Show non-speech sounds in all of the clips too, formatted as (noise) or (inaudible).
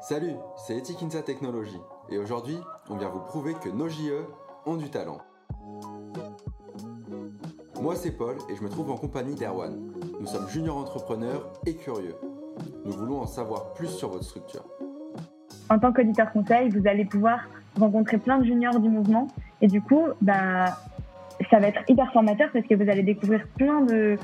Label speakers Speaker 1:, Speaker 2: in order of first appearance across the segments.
Speaker 1: Salut, c'est Etikinsa Technologies et aujourd'hui, on vient vous prouver que nos JE ont du talent. Moi, c'est Paul et je me trouve en compagnie d'Erwan. Nous sommes juniors entrepreneurs et curieux. Nous voulons en savoir plus sur votre structure.
Speaker 2: En tant qu'auditeur conseil, vous allez pouvoir rencontrer plein de juniors du mouvement et du coup, bah, ça va être hyper formateur parce que vous allez découvrir plein de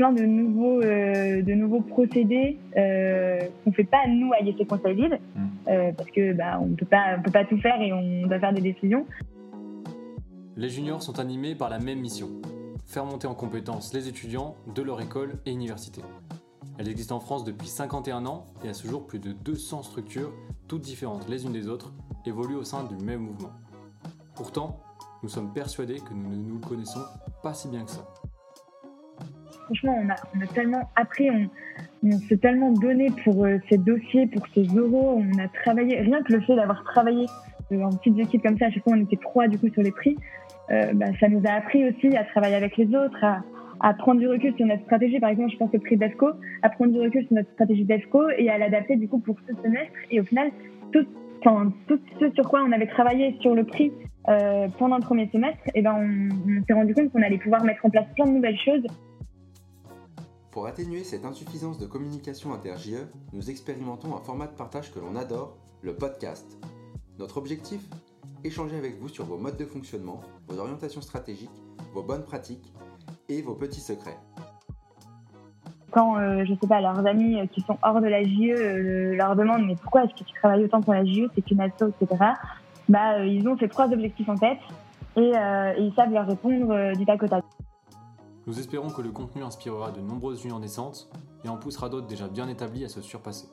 Speaker 2: plein de nouveaux euh, de nouveaux procédés euh, qu'on fait pas nous à YC Conseil Lead mm. euh, parce que bah on peut pas on peut pas tout faire et on doit faire des décisions.
Speaker 3: Les juniors sont animés par la même mission faire monter en compétences les étudiants de leur école et université. Elle existe en France depuis 51 ans et à ce jour plus de 200 structures, toutes différentes les unes des autres, évoluent au sein du même mouvement. Pourtant, nous sommes persuadés que nous ne nous connaissons pas si bien que ça.
Speaker 2: Franchement, on a, tellement appris, on, s'est tellement donné pour euh, ces dossiers, pour ces euros, on a travaillé, rien que le fait d'avoir travaillé euh, en petites équipes comme ça, à chaque fois on était trois du coup sur les prix, euh, bah, ça nous a appris aussi à travailler avec les autres, à, prendre du recul sur notre stratégie. Par exemple, je pense au prix d'EFCO, à prendre du recul sur notre stratégie d'EFCO et à l'adapter du coup pour ce semestre. Et au final, tout, ce sur quoi on avait travaillé sur le prix pendant le premier semestre, et eh ben on, s'est rendu compte qu'on allait pouvoir mettre en place plein de nouvelles choses.
Speaker 1: Pour atténuer cette insuffisance de communication inter-JE, nous expérimentons un format de partage que l'on adore, le podcast. Notre objectif? Échanger avec vous sur vos modes de fonctionnement, vos orientations stratégiques, vos bonnes pratiques et vos petits secrets.
Speaker 2: Quand, euh, je sais pas, leurs amis qui sont hors de la JE euh, leur demandent mais pourquoi est-ce que tu travailles autant pour la JE, c'est une asso, etc bah, euh, ils ont ces trois objectifs en tête et, euh, ils savent leur répondre euh, du tac au tac.
Speaker 3: Nous espérons que le contenu inspirera de nombreuses juniors naissantes et en poussera d'autres déjà bien établis à se surpasser.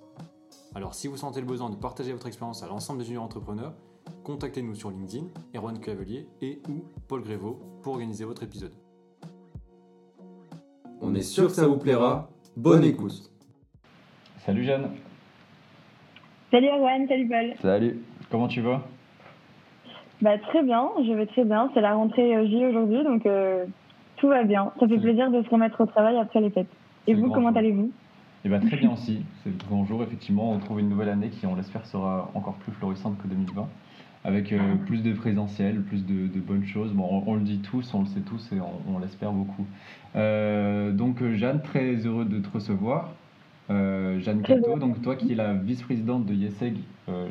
Speaker 3: Alors si vous sentez le besoin de partager votre expérience à l'ensemble des juniors entrepreneurs, contactez-nous sur LinkedIn, Erwan Cavelier et ou Paul Grévaux pour organiser votre épisode.
Speaker 1: On est sûr que ça vous plaira. Bonne écoute.
Speaker 4: Salut Jeanne.
Speaker 2: Salut Erwan, salut Paul.
Speaker 4: Salut, comment tu vas?
Speaker 2: Bah, Très bien, je vais très bien. C'est la rentrée euh, J aujourd'hui, donc euh, tout va bien. Ça fait plaisir de se remettre au travail après les fêtes. Et vous, comment allez-vous?
Speaker 4: Eh ben, Très bien aussi. C'est le grand jour, effectivement. On trouve une nouvelle année qui, on l'espère, sera encore plus florissante que 2020 avec euh, plus de présentiel, plus de, bonnes choses. Bon, on, le dit tous, on le sait tous et on, l'espère beaucoup. donc Jeanne, très heureux de te recevoir. Jeanne Cato, donc toi qui es la vice-présidente de YESEG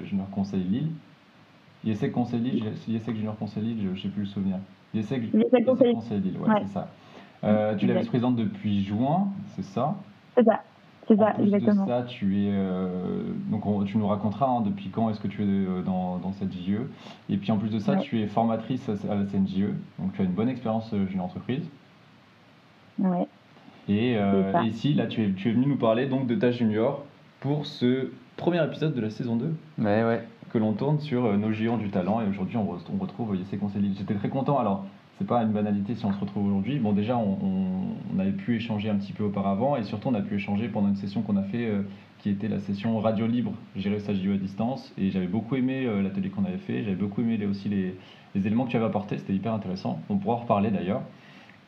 Speaker 4: Junior Conseil Lille. Yesek Conseil Lille, Yesek Junior Conseil Lille, je ne sais plus le souvenir. Yesek, Conseil Lille, ouais, c'est ça. Euh, tu l'as vice-présidente depuis juin, c'est ça?
Speaker 2: C'est ça. C'est
Speaker 4: ça, exactement. De ça, tu es euh, donc tu nous raconteras hein, depuis quand est-ce que tu es euh, dans, dans, cette JE. Et puis en plus de ça, tu es formatrice à la CNJE, donc tu as une bonne expérience junior entreprise.
Speaker 2: Ouais.
Speaker 4: Et, et, ici, là, tu es, tu es venu nous parler donc de ta junior pour ce premier épisode de la saison 2.
Speaker 1: Ouais, ouais
Speaker 4: que l'on tourne sur euh, nos géants du talent. Et aujourd'hui, on, on, retrouve YC Conseil J'étais très content. Alors, c'est pas une banalité si on se retrouve aujourd'hui. Bon, déjà, on, avait pu échanger un petit peu auparavant et surtout, on a pu échanger pendant une session qu'on a fait euh, qui était la session Radio Libre, gérer sa JO à distance. Et j'avais beaucoup aimé euh, l'atelier qu'on avait fait. J'avais beaucoup aimé aussi les, éléments que tu avais apportés. C'était hyper intéressant. On pourra en reparler d'ailleurs.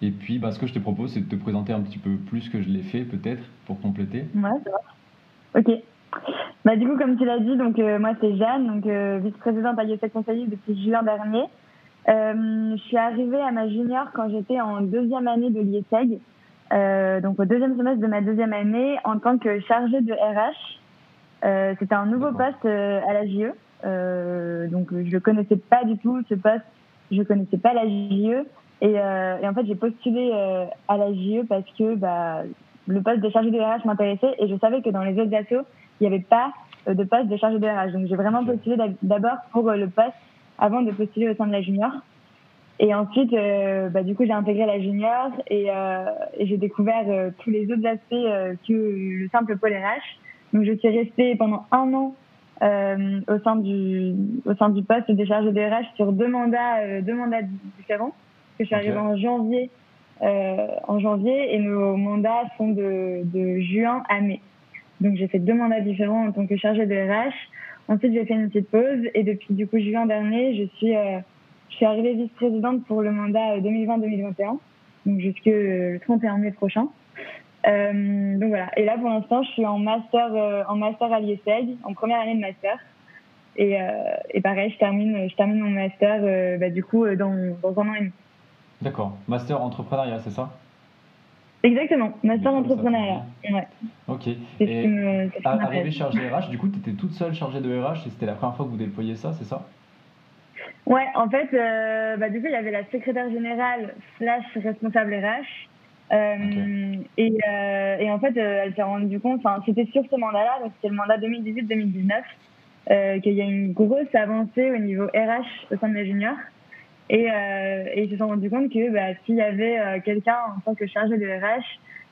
Speaker 4: Et puis, bah, ce que je te propose, c'est de te présenter un petit peu plus que je l'ai fait, peut-être, pour compléter.
Speaker 2: Ouais, c'est vrai. Ok. Bah, du coup, comme tu l'as dit, donc, euh, moi, c'est Jeanne, donc, euh, vice-présidente à YESEC Conseil depuis juin dernier. Euh, je suis arrivée à ma junior quand j'étais en deuxième année de l'IESEG, donc au deuxième semestre de ma deuxième année, en tant que chargée de RH. C'était un nouveau poste à la JE, donc je ne connaissais pas du tout ce poste, je ne connaissais pas la JE. Et, et en fait, j'ai postulé à la JE parce que bah, le poste de chargée de RH m'intéressait et je savais que dans les autres assos, il n'y avait pas euh, de poste de chargé de RH. Donc j'ai vraiment postulé d'abord pour euh, le poste avant de postuler au sein de la junior. Et ensuite, euh, bah, du coup, j'ai intégré la junior et, et j'ai découvert tous les autres aspects que le simple pôle RH. Donc je suis restée pendant un an au sein du au sein du poste de chargé de RH sur deux mandats deux mandats différents. Que je suis arrivée en janvier en janvier et nos mandats sont de, de juin à mai. Donc j'ai fait deux mandats différents en tant que chargée de RH. Ensuite j'ai fait une petite pause et depuis du coup juin dernier je suis euh, je suis arrivée vice-présidente pour le mandat 2020-2021 donc jusque le 31 mai prochain. donc voilà. Et là, pour l'instant, je suis en master, en master à l'IESEG, en première année de master. Et, et pareil, je termine, je termine mon master bah, du coup dans, dans un an et demi.
Speaker 4: D'accord. Master entrepreneuriat, c'est ça?
Speaker 2: Exactement, master entrepreneuriat. Ouais.
Speaker 4: Ok. Et arrivé chargé RH, du coup, tu étais toute seule chargée de RH et c'était la première fois que vous déployiez ça, c'est ça?
Speaker 2: Ouais, en fait, euh, bah, du coup, il y avait la secrétaire générale slash responsable RH. Euh, et, euh, et, en fait, elle s'est rendue compte, c'était sur ce mandat-là, donc c'était le mandat 2018-2019, qu'il y a une grosse avancée au niveau RH au sein de la junior. Et, euh, et ils se sont rendus compte que bah, s'il y avait euh, quelqu'un en tant que chargé de RH,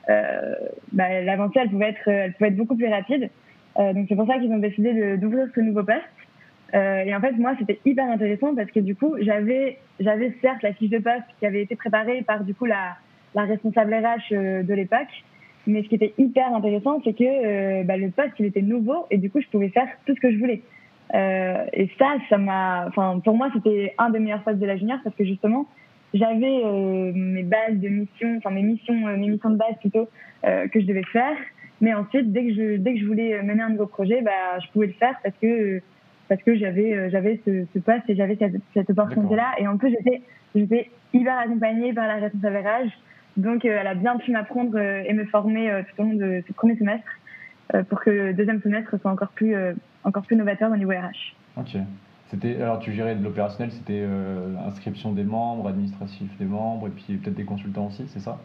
Speaker 2: euh, bah, l'avancée elle pouvait être, elle pouvait être beaucoup plus rapide. Donc c'est pour ça qu'ils ont décidé d'ouvrir ce nouveau poste. Euh, et en fait moi c'était hyper intéressant parce que du coup j'avais j'avais certes la fiche de poste qui avait été préparée par du coup la, la responsable RH de l'époque. Mais ce qui était hyper intéressant, c'est que bah, le poste, il était nouveau et du coup, je pouvais faire tout ce que je voulais. Euh, et ça, ça m'a, enfin, pour moi, c'était un des meilleurs postes de la junior parce que justement, j'avais euh, mes bases de mission, enfin mes missions, euh, mes missions de base plutôt que je devais faire. Mais ensuite, dès que je, dès que je voulais mener un nouveau projet, bah, je pouvais le faire parce que parce que j'avais j'avais ce, ce poste et j'avais cette, cette opportunité-là. Et en plus, j'étais j'étais hyper accompagnée par la responsable RH. Donc, elle a bien pu m'apprendre et me former tout au long de ce premier semestre pour que le deuxième semestre soit encore plus encore plus novateur au niveau RH.
Speaker 4: Ok. C'était, alors tu gérais de l'opérationnel, c'était euh, l'inscription des membres, administratif des membres, et puis peut-être des consultants aussi, c'est ça?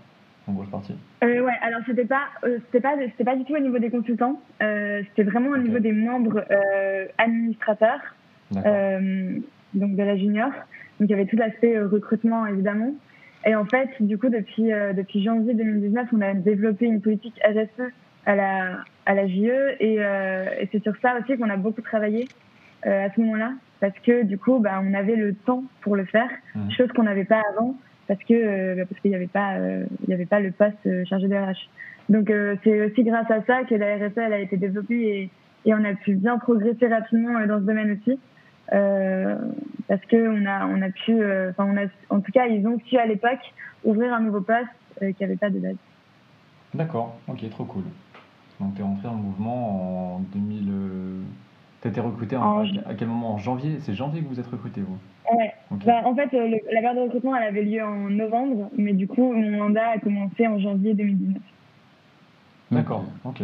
Speaker 4: En grosse partie?
Speaker 2: Euh, Ouais, alors c'était pas, euh, c'était pas, c'était pas du tout au niveau des consultants, euh, c'était vraiment au niveau des membres euh, administrateurs, donc de la junior. Donc il y avait tout l'aspect recrutement évidemment. Et en fait, du coup, depuis, depuis janvier 2019, on a développé une politique RSE à la, à la JE. Et, euh, et c'est sur ça aussi qu'on a beaucoup travaillé euh, à ce moment-là, parce que du coup, bah, on avait le temps pour le faire, mmh. chose qu'on n'avait pas avant, parce que euh, bah, parce qu'il n'y avait pas il y avait pas le poste chargé de RH. Donc c'est aussi grâce à ça que la RSE elle a été développée et, et on a pu bien progresser rapidement dans ce domaine aussi. Euh, parce que on a on a pu enfin on a en tout cas ils ont su à l'époque ouvrir un nouveau poste euh, qui avait pas de base.
Speaker 4: D'accord, ok, trop cool. Donc, tu es rentré en mouvement en 2000. Tu as été recruté en, à quel moment? En janvier C'est janvier que vous êtes recruté, vous?
Speaker 2: Ouais. Bah, en fait, euh, la période de recrutement, elle avait lieu en novembre, mais du coup, mon mandat a commencé en janvier 2019.
Speaker 4: D'accord, ok.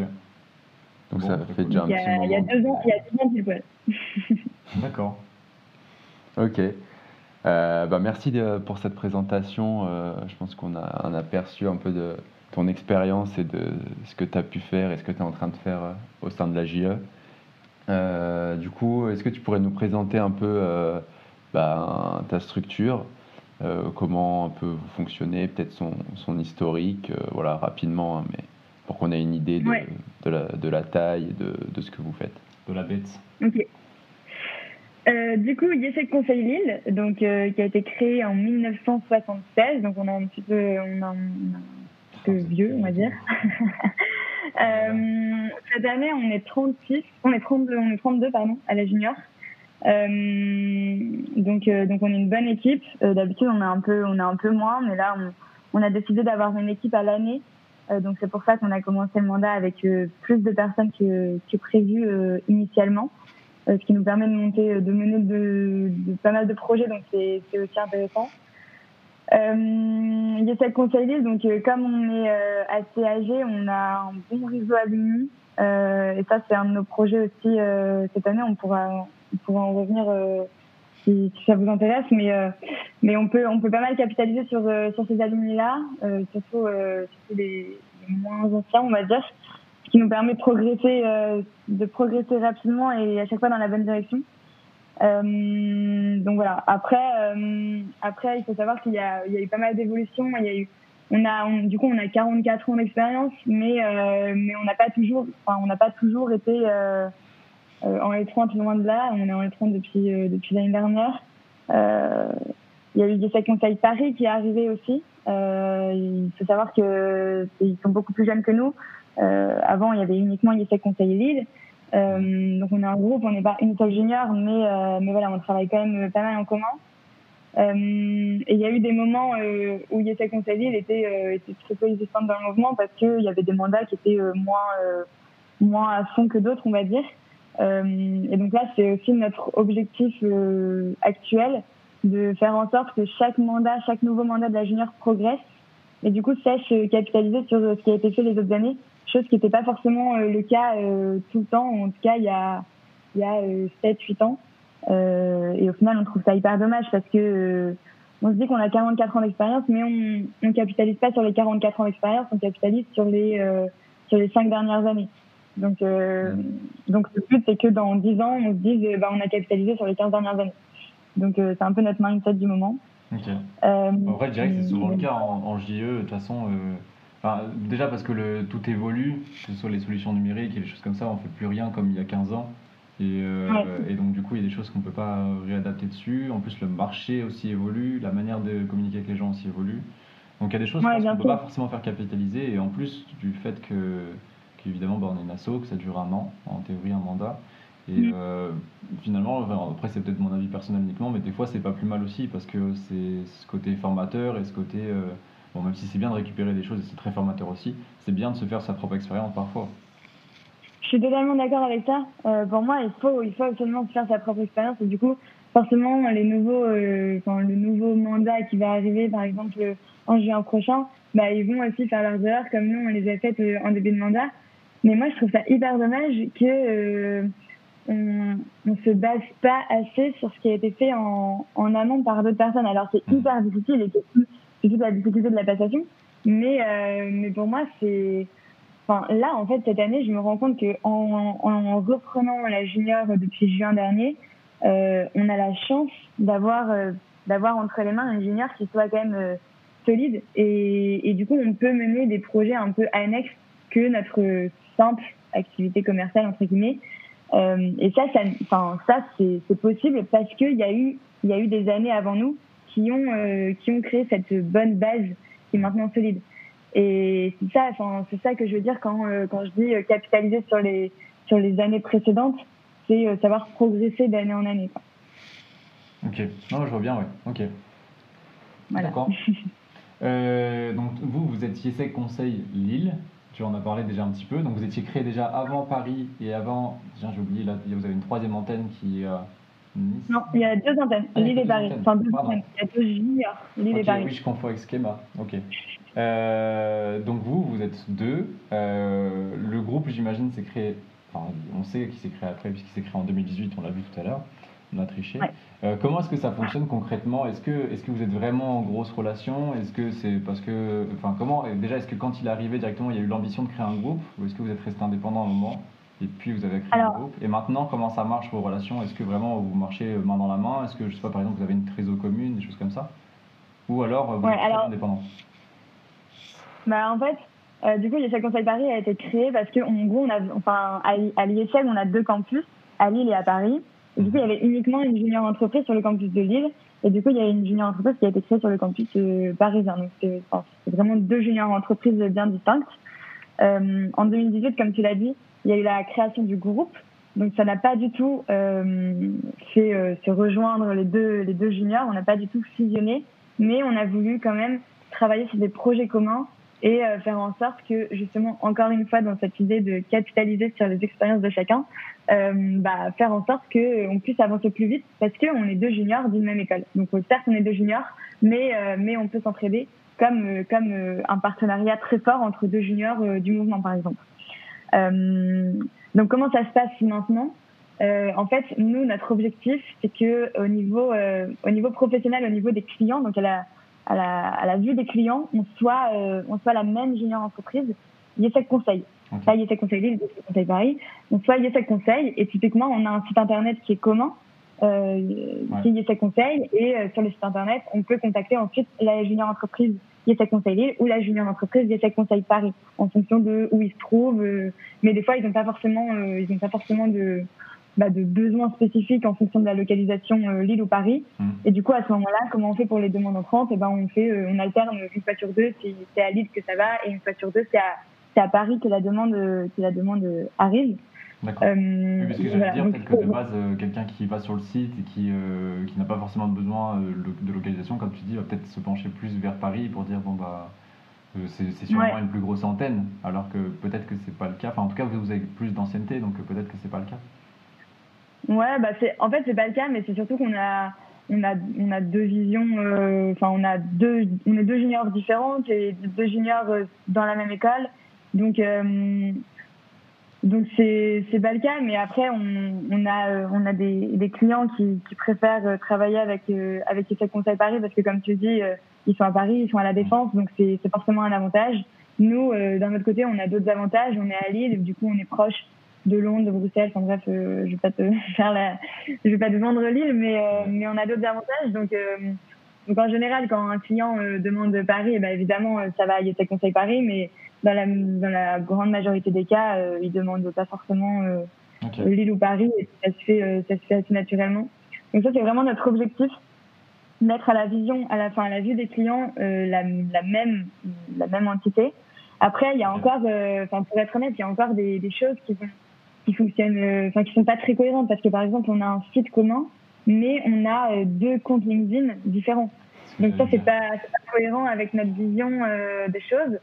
Speaker 1: Donc ça fait déjà un petit moment.
Speaker 2: Il y a deux ans, il y a deux ans pile poil. (laughs)
Speaker 4: D'accord.
Speaker 1: Ok. Euh, bah merci de, pour cette présentation. Euh, je pense qu'on a un aperçu un peu de, ton expérience et de ce que tu as pu faire et ce que tu es en train de faire euh, au sein de la JE. Euh, du coup, est-ce que tu pourrais nous présenter un peu euh, bah, ta structure, comment un peu vous fonctionnez, peut-être son, son historique, voilà, rapidement, hein, mais pour qu'on ait une idée de, de, la, de, la, taille et de, de, ce que vous faites.
Speaker 4: De la bête.
Speaker 2: Ok. du coup, YESEC Conseil Lille, donc, qui a été créé en 1976, donc on a un petit peu, on a, vieux, on va dire. (laughs) euh, cette année, on est 36, on est 32, on est 32 pardon, à la junior. Euh, donc, euh, donc on est une bonne équipe. D'habitude, on a un peu, on a un peu moins, mais là, on, on a décidé d'avoir une équipe à l'année. Donc c'est pour ça qu'on a commencé le mandat avec plus de personnes que, que prévu initialement, ce qui nous permet de monter, de mener de, de pas mal de projets. Donc c'est aussi intéressant. Euh, Yesel Conseil donc euh, comme on est euh, assez âgé, on a un bon réseau. Euh, et ça, c'est un de nos projets aussi euh, cette année. On pourra, on pourra en revenir si, ça vous intéresse. Mais, mais on, peut, on peut pas mal capitaliser sur, sur ces alumni-là, surtout, surtout les, les, moins anciens, on va dire. Ce qui nous permet de progresser, de progresser rapidement et à chaque fois dans la bonne direction. Euh, donc voilà. Après, euh, après, il faut savoir qu'il y y a eu pas mal d'évolutions. Il y a eu, on a, du coup, on a 44 ans d'expérience, mais euh, mais on n'a pas toujours, enfin, on n'a pas toujours été euh, en L30 loin de là. On est en L30 depuis depuis l'année dernière. il y a eu des Conseil Paris qui est arrivé aussi. il faut savoir que ils sont beaucoup plus jeunes que nous. avant, il y avait uniquement Yesec Conseil Lille. Euh, donc on est un groupe, on n'est pas une seule junior, mais, euh, mais voilà, on travaille quand même pas mal en commun. et il y a eu des moments où Yessa Conseil était, était très peu dans le mouvement parce qu'il y avait des mandats qui étaient moins, moins à fond que d'autres, on va dire. et donc là, c'est aussi notre objectif actuel de faire en sorte que chaque mandat, chaque nouveau mandat de la junior progresse et du coup sache capitaliser sur ce qui a été fait les autres années, chose qui n'était pas forcément euh, le cas euh, tout le temps, en tout cas il y a, il y a 7-8 euh, ans. et au final, on trouve ça hyper dommage parce que on se dit qu'on a 44 ans d'expérience, mais on ne capitalise pas sur les 44 ans d'expérience, on capitalise sur les, sur les 5 dernières années. Donc, donc le but, c'est que dans 10 ans, on se dise bah, on a capitalisé sur les 15 dernières années. Donc c'est un peu notre mindset du moment.
Speaker 4: Euh, en vrai, je dirais que c'est souvent le cas en, JE. De toute façon, déjà parce que le, tout évolue, que ce soit les solutions numériques et les choses comme ça, on ne fait plus rien comme il y a 15 ans. Et, euh, et donc, du coup, il y a des choses qu'on ne peut pas réadapter dessus. En plus, le marché aussi évolue, la manière de communiquer avec les gens aussi évolue. Donc, il y a des choses qu'on ne peut pas forcément faire capitaliser. Et en plus du fait que, qu'évidemment, bah, on est une asso, que ça dure un an, en théorie, un mandat. Et mm. euh, finalement, après c'est peut-être mon avis personnel uniquement, mais des fois c'est pas plus mal aussi parce que c'est ce côté formateur et ce côté, euh, bon même si c'est bien de récupérer des choses et c'est très formateur aussi, c'est bien de se faire sa propre expérience parfois.
Speaker 2: Je suis totalement d'accord avec ça. Euh, pour moi, il faut, il faut absolument se faire sa propre expérience et du coup, forcément, les nouveaux, enfin, le nouveau mandat qui va arriver, par exemple en juin prochain, bah, ils vont aussi faire leurs erreurs comme nous on les a faites en début de mandat. Mais moi, je trouve ça hyper dommage que on ne se base pas assez sur ce qui a été fait en, en amont par d'autres personnes. Alors c'est hyper difficile et c'est toute la difficulté de la passation. Mais, euh, mais pour moi, c'est... Enfin, là, en fait, cette année, je me rends compte qu'en en, en, reprenant la junior depuis juin dernier, euh, on a la chance d'avoir euh, d'avoir entre les mains un junior qui soit quand même solide. Et, et du coup, on peut mener des projets un peu annexes que notre simple activité commerciale, entre guillemets. Et ça, ça, ça c'est possible parce qu'il y y a eu des années avant nous qui ont, euh, qui ont créé cette bonne base qui est maintenant solide. Et c'est ça, enfin, c'est ça que je veux dire quand, euh, quand je dis capitaliser sur les, sur les années précédentes, c'est savoir progresser d'année en année. Quoi.
Speaker 4: Ok, non, je vois bien, ouais. Ok. Voilà. D'accord. (laughs) donc vous, vous êtes IESEC Conseil Lille tu en as parlé déjà un petit peu. Donc vous étiez créé déjà avant Paris et avant, j'ai oublié, là, vous avez une troisième antenne qui
Speaker 2: Nice. Non, il y a deux antennes, ah, Lille et Paris. Enfin, deux antennes. Il y a deux juniors, Lille et Paris.
Speaker 4: Oui, je confonds avec Schema. Ok. Euh, donc vous, vous êtes deux. Euh, le groupe, j'imagine, s'est créé. Enfin, on sait qu'il s'est créé après, puisqu'il s'est créé en 2018, on l'a vu tout à l'heure on a triché. Euh, comment est-ce que ça fonctionne concrètement? Est-ce que, est que vous êtes vraiment en grosse relation? Est-ce que c'est parce que. Enfin, comment Déjà, est-ce que quand il est arrivé directement, il y a eu l'ambition de créer un groupe? Ou est-ce que vous êtes resté indépendant à un moment? Et puis vous avez créé un groupe. Et maintenant, comment ça marche vos relations? Est-ce que vraiment vous marchez main dans la main? Est-ce que, je sais pas, par exemple, vous avez une trésor commune, des choses comme ça? Ou alors vous êtes indépendant?
Speaker 2: Bah, En fait, euh, du coup, l'IESEG Conseil Paris a été créé parce qu'en gros, on a, enfin, à l'IESEG, on a deux campus, à Lille et à Paris. Du coup, il y avait uniquement une junior entreprise sur le campus de Lille. Et du coup, il y a une junior entreprise qui a été créée sur le campus euh, parisien. Donc, c'est vraiment deux junior entreprises bien distinctes. Euh, en 2018, comme tu l'as dit, il y a eu la création du groupe. Donc, ça n'a pas du tout euh, fait euh, se rejoindre les deux, les deux juniors. On n'a pas du tout fusionné. Mais on a voulu quand même travailler sur des projets communs et euh, faire en sorte que justement encore une fois dans cette idée de capitaliser sur les expériences de chacun, euh, bah, faire en sorte que euh, puisse avancer plus vite parce qu'on est deux juniors d'une même école. Donc certes on est deux juniors, mais mais on peut s'entraider comme comme un partenariat très fort entre deux juniors du mouvement par exemple. Donc comment ça se passe maintenant en fait, nous, notre objectif, c'est que au niveau, au niveau professionnel, au niveau des clients, donc à la, à la, à la vue des clients, on soit, euh, on soit la même junior entreprise, YESEC Conseil. Okay. Pas YESEC Conseil Lille, YESEC Conseil Paris. On soit YESEC Conseil et typiquement, on a un site internet qui est commun, euh, qui est YESEC Conseil et euh, sur le site internet, on peut contacter ensuite la junior entreprise YESEC Conseil Lille ou la junior entreprise YESEC Conseil Paris en fonction de où ils se trouvent. Euh, mais des fois, ils n'ont pas forcément, euh, ils n'ont pas forcément de, bah, de besoins spécifiques en fonction de la localisation euh, Lille ou Paris. Mmh. Et du coup, à ce moment-là, comment on fait pour les demandes entrantes? Et eh ben, on fait, euh, on alterne une fois sur deux, c'est à Lille que ça va, et une fois sur deux, c'est à, à, Paris que la demande, que la demande arrive.
Speaker 4: D'accord. oui, parce que j'allais dire peut-être que de base, quelqu'un qui va sur le site et qui, qui n'a pas forcément besoin de localisation, comme tu dis, va peut-être se pencher plus vers Paris pour dire bon bah c'est sûrement une plus grosse antenne, alors que peut-être que c'est pas le cas. Enfin, en tout cas, vous avez plus d'ancienneté, donc peut-être que c'est pas le cas.
Speaker 2: Ouais, bah c'est en fait c'est pas le cas, mais c'est surtout qu'on a on a on a deux visions. Euh, enfin, on a deux on est deux juniors différentes et deux juniors euh, dans la même école, donc euh, donc c'est c'est pas le cas. Mais après on, on a on a des, des clients qui, qui préfèrent travailler avec avec les Conseil Paris parce que comme tu dis ils sont à Paris, ils sont à la Défense, donc c'est forcément un avantage. Nous, d'un autre côté, on a d'autres avantages. On est à Lille, du coup, on est proche de Londres, de Bruxelles. Enfin bref, euh, je vais pas te (laughs) faire la, je vais pas te vendre l'île, mais euh, mais on a d'autres avantages. Donc euh, donc en général, quand un client demande Paris, eh ben évidemment ça va, il y a conseil Paris, mais dans la dans la grande majorité des cas, il demande pas forcément Lille ou Paris, et ça se fait ça se fait assez naturellement. Donc ça c'est vraiment notre objectif mettre à la vision, à la fin, à la vue des clients, la, la, même, la même entité. Après, il y a encore, enfin, pour être honnête, il y a encore des, des choses qui qui fonctionnent, euh, enfin qui sont pas très cohérentes parce que par exemple on a un site commun, mais on a euh, deux comptes LinkedIn différents. Donc ça c'est pas, pas cohérent avec notre vision euh, des choses.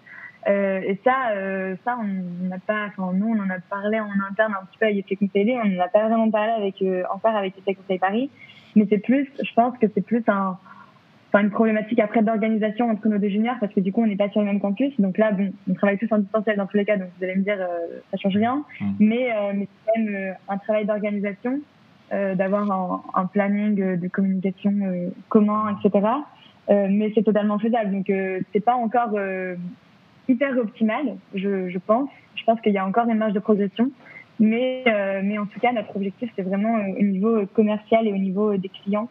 Speaker 2: Euh, et ça, euh, ça on n'a pas, enfin nous on en a parlé en interne un petit peu avec les conseillers, on n'a pas vraiment parlé avec encore avec les conseils Paris, mais c'est plus, je pense que c'est plus un une problématique après d'organisation entre nos deux juniors parce que du coup on n'est pas sur le même campus donc là bon on travaille tous en distanciel dans tous les cas donc vous allez me dire ça change rien mmh. mais mais c'est quand même un travail d'organisation d'avoir un, planning de communication commun etc mais c'est totalement faisable. Donc c'est pas encore hyper optimal je, je pense. Je pense qu'il y a encore des marges de progression. Mais mais en tout cas notre objectif c'est vraiment au niveau commercial et au niveau des clients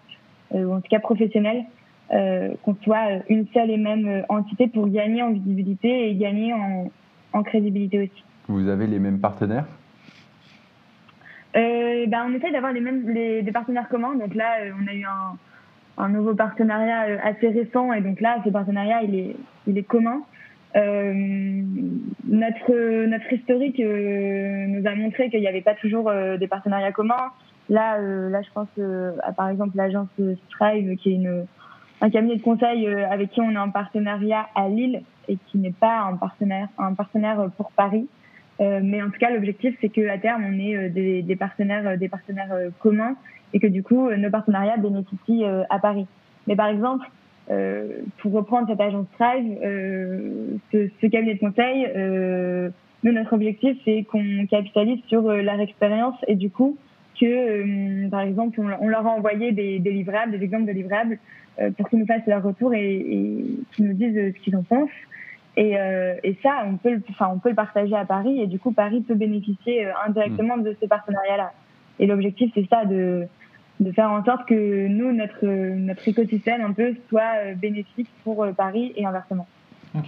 Speaker 2: ou en tout cas professionnel euh, qu'on soit une seule et même euh, entité pour gagner en visibilité et gagner en, en crédibilité aussi.
Speaker 1: Vous avez les mêmes partenaires?
Speaker 2: Euh, ben, On essaie d'avoir les mêmes les, des partenaires communs. Donc là, euh, on a eu un, un, nouveau partenariat assez récent et donc là, ce partenariat, il est, il est commun. Euh, notre, notre historique nous a montré qu'il n'y avait pas toujours des partenariats communs. Là, là je pense à par exemple l'agence Strive, qui est une, un cabinet de conseil euh, avec qui on est en partenariat à Lille et qui n'est pas un partenaire, un partenaire pour Paris. Euh, mais en tout cas, l'objectif, c'est qu'à terme, on ait euh, des, des partenaires, des partenaires communs et que du coup, nos partenariats bénéficient à Paris. Mais par exemple, pour reprendre cette agence Thrive, ce, ce, cabinet de conseil, nous, notre objectif, c'est qu'on capitalise sur leur expérience et du coup, que, par exemple, on, on, leur a envoyé des, des livrables, des exemples de livrables euh, pour qu'ils nous fassent leur retour et, et qu'ils nous disent ce qu'ils en pensent. Et, euh, et, ça, on peut, enfin, on peut le partager à Paris et du coup, Paris peut bénéficier euh, indirectement de ces partenariats-là. Et l'objectif, c'est ça, de, de faire en sorte que nous, notre, notre écosystème, un peu, soit bénéfique pour Paris et inversement.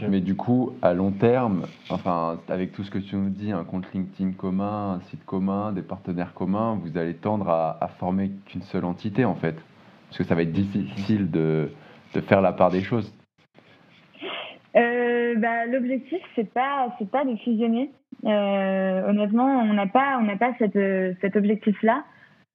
Speaker 1: Mais du coup, à long terme, enfin, avec tout ce que tu nous dis, un compte LinkedIn commun, un site commun, des partenaires communs, vous allez tendre à, à former qu'une seule entité, en fait. Parce que ça va être difficile de, de faire la part des choses.
Speaker 2: Euh, bah, L'objectif, c'est pas, c'est pas de fusionner. Euh, honnêtement, on n'a pas, on n'a pas cette, cet objectif-là.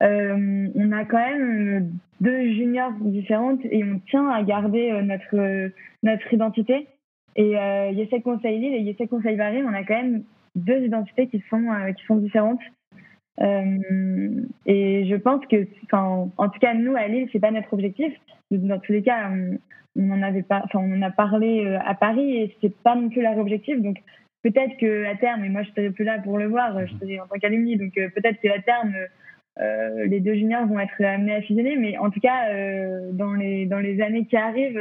Speaker 2: Euh, on a quand même deux juniors différentes et on tient à garder notre, notre identité. Et euh, Yesek Conseil Lille et Yesek Conseil Paris, on a quand même deux identités qui sont, qui sont différentes. Euh, et je pense que, en tout cas, nous à Lille, c'est pas notre objectif. Dans tous les cas, on, en avait pas, on en a parlé euh, à Paris et c'est pas non plus leur objectif. Donc peut-être que à terme, et moi je serai plus là pour le voir, je serai en tant qu'alumni, donc euh, peut-être qu'à terme, euh, les deux juniors vont être amenés à fusionner. Mais en tout cas, dans les dans les années qui arrivent,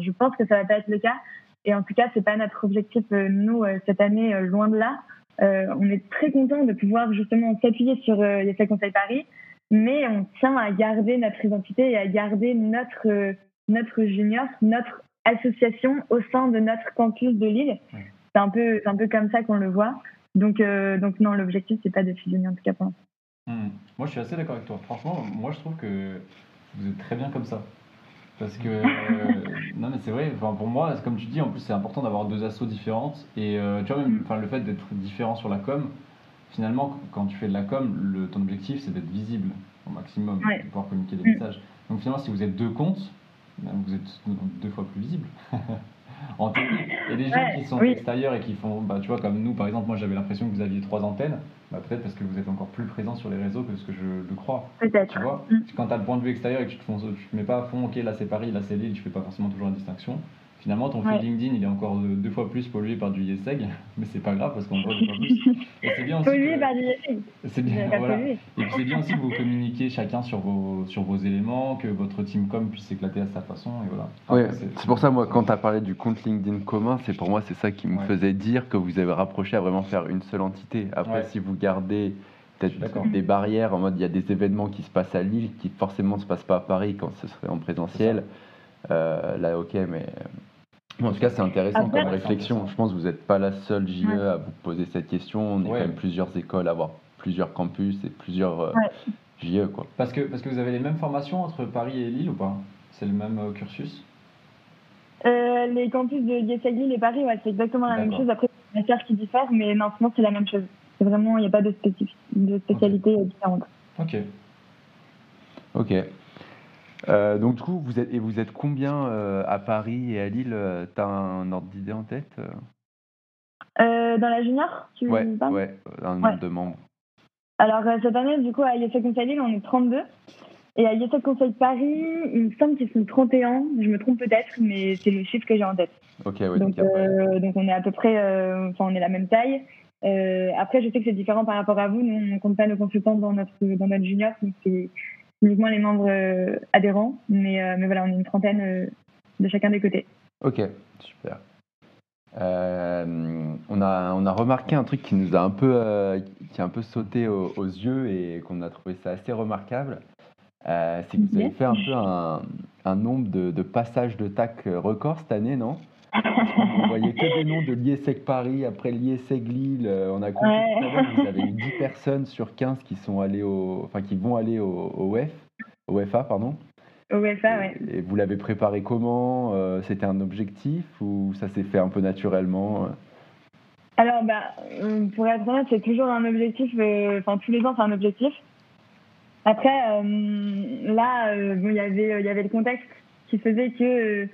Speaker 2: je pense que ça va pas être le cas. Et en tout cas, c'est pas notre objectif nous cette année, loin de là. Euh, on est très content de pouvoir justement s'appuyer sur euh, Yesel Conseil Paris, mais on tient à garder notre identité et à garder notre, euh, notre junior, notre association au sein de notre campus de Lille. C'est un peu, un peu comme ça qu'on le voit. Donc, euh, donc non, l'objectif, c'est pas de fusionner en tout cas pour
Speaker 4: hmm. Moi, je suis assez d'accord avec toi. Franchement, moi, je trouve que vous êtes très bien comme ça. Parce que, euh, non mais c'est vrai, enfin, pour moi, comme tu dis, en plus c'est important d'avoir deux assos différentes. Et euh, tu vois, même mm. enfin, le fait d'être différent sur la com, finalement, quand tu fais de la com, le, ton objectif, c'est d'être visible au maximum,
Speaker 2: Ouais.
Speaker 4: de pouvoir communiquer des
Speaker 2: Mm.
Speaker 4: messages. Donc finalement, si vous êtes deux comptes, ben, vous êtes deux fois plus visible. (laughs) en théorie. Et des gens
Speaker 2: Ouais,
Speaker 4: qui sont
Speaker 2: oui.
Speaker 4: extérieurs et qui font, bah, tu vois, comme nous, par exemple, moi j'avais l'impression que vous aviez trois antennes, bah, peut-être parce que vous êtes encore plus présent sur les réseaux que ce que je le crois.
Speaker 2: Peut-être.
Speaker 4: Tu vois,
Speaker 2: Mm.
Speaker 4: quand tu as le point de vue extérieur et que tu te, fonces- tu te mets pas à fond, ok, là c'est Paris, là c'est Lille, tu fais pas forcément toujours la distinction. Finalement, ton
Speaker 2: Ouais.
Speaker 4: feed LinkedIn, il est encore deux, fois plus pollué par du YesEg, (laughs) mais c'est pas grave parce qu'on voit deux fois plus. Et c'est bien aussi.
Speaker 2: Pollué
Speaker 4: que-
Speaker 2: par du yesing.
Speaker 4: c'est bien, voilà. Et puis c'est bien aussi que vous communiquiez chacun sur vos, sur vos éléments, que votre team com puisse s'éclater à sa façon, et voilà. Après,
Speaker 1: c'est pour ça, moi, quand tu as parlé du compte LinkedIn commun, c'est pour moi, c'est ça qui me
Speaker 4: Ouais.
Speaker 1: faisait dire que vous avez rapproché à vraiment faire une seule entité. Après,
Speaker 4: Ouais.
Speaker 1: si vous gardez peut-être des barrières en mode il y a des événements qui se passent à Lille qui forcément ne se passent pas à Paris quand ce serait en présentiel, euh, là, ok, mais. Bon, en tout cas, c'est intéressant
Speaker 2: Après-
Speaker 1: comme réflexion. Je pense que vous n'êtes pas la seule JE
Speaker 2: Ouais.
Speaker 1: à vous poser cette question. On est
Speaker 4: Ouais.
Speaker 1: quand même plusieurs écoles à avoir plusieurs campus et plusieurs euh,
Speaker 2: Ouais.
Speaker 1: JE, quoi.
Speaker 4: Parce que, parce que vous avez les mêmes formations entre Paris et Lille ou pas? C'est le même euh, cursus?
Speaker 2: Euh, les campus de Yesagli et Paris, ouais, c'est exactement la même chose. Après, il y a des matières qui diffèrent, mais non, sinon, c'est la même chose. C'est vraiment, il n'y a pas de, spécif- de spécialité euh, différente.
Speaker 4: Ok.
Speaker 1: Ok. Euh, donc du coup, vous êtes et vous êtes combien euh, à Paris et à Lille euh, T'as un ordre d'idée en tête euh?
Speaker 2: Dans la junior, tu
Speaker 1: Ouais,
Speaker 2: parles
Speaker 1: ouais, un
Speaker 2: Ouais.
Speaker 1: nombre de membres.
Speaker 2: Alors, cette année, du coup, à IESEC Conseil Lille, on est 32. Et à IESEC Conseil Paris, il me semble qu'ils sont 31. Je me trompe peut-être, mais c'est le chiffre que j'ai en tête.
Speaker 1: Ok, ouais, donc,
Speaker 2: donc,
Speaker 1: après-
Speaker 2: donc, on est à peu près, enfin, on est la même taille. Après, je sais que c'est différent par rapport à vous. Nous, on compte pas nos consultants dans notre, dans notre junior, donc c'est uniquement les membres euh, adhérents. Mais, euh, mais voilà, on est une trentaine euh, de chacun des côtés.
Speaker 1: Ok, super. On, a, on a remarqué un truc qui nous a un peu, qui a un peu sauté aux, aux yeux et qu'on a trouvé ça assez remarquable. C'est que vous avez fait un peu un, un nombre de, de passages de TAC record cette année, non? On voyait que des noms de l'IESEC Paris, après l'IESEC Lille. euh, On a compris
Speaker 2: Ouais.
Speaker 1: que vous avez eu 10 personnes sur 15 qui, sont allées au, enfin, qui vont aller au, au UF, au FA. Pardon.
Speaker 2: Au UEFA, ouais.
Speaker 1: Et vous l'avez préparé comment Euh, C'était un objectif ou ça s'est fait un peu naturellement
Speaker 2: Alors, bah, euh, pour être honnête, c'est toujours un objectif. euh, Enfin, tous les ans, c'est un objectif. Après, euh, là, euh, bon, il y avait, euh, il y avait le contexte qui faisait que euh,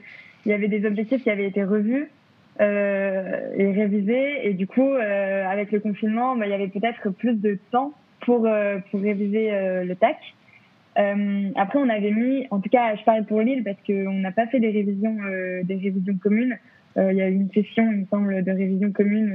Speaker 2: il y avait des objectifs qui avaient été revus euh, et révisés, et du coup, euh, avec le confinement, bah, il y avait peut-être plus de temps pour euh, pour réviser euh, le TAC. Euh, après, on avait mis, en tout cas, je parle pour Lille parce qu'on n'a pas fait des révisions, euh, des révisions communes. Il y a eu une session, il me semble, de révision commune,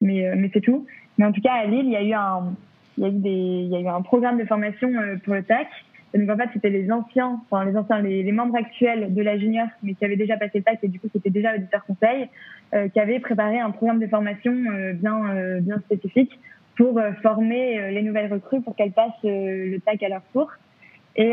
Speaker 2: mais, mais c'est tout. Mais en tout cas, à Lille, il y a eu un, il y a eu des, il y a eu un programme de formation pour le TAC. Donc en fait, c'était les anciens, enfin les anciens, les, les membres actuels de la junior, mais qui avaient déjà passé le TAC et du coup qui étaient déjà auditeurs conseil, euh, qui avaient préparé un programme de formation euh, bien, euh, bien spécifique pour euh, former les nouvelles recrues pour qu'elles passent le TAC à leur tour. Et,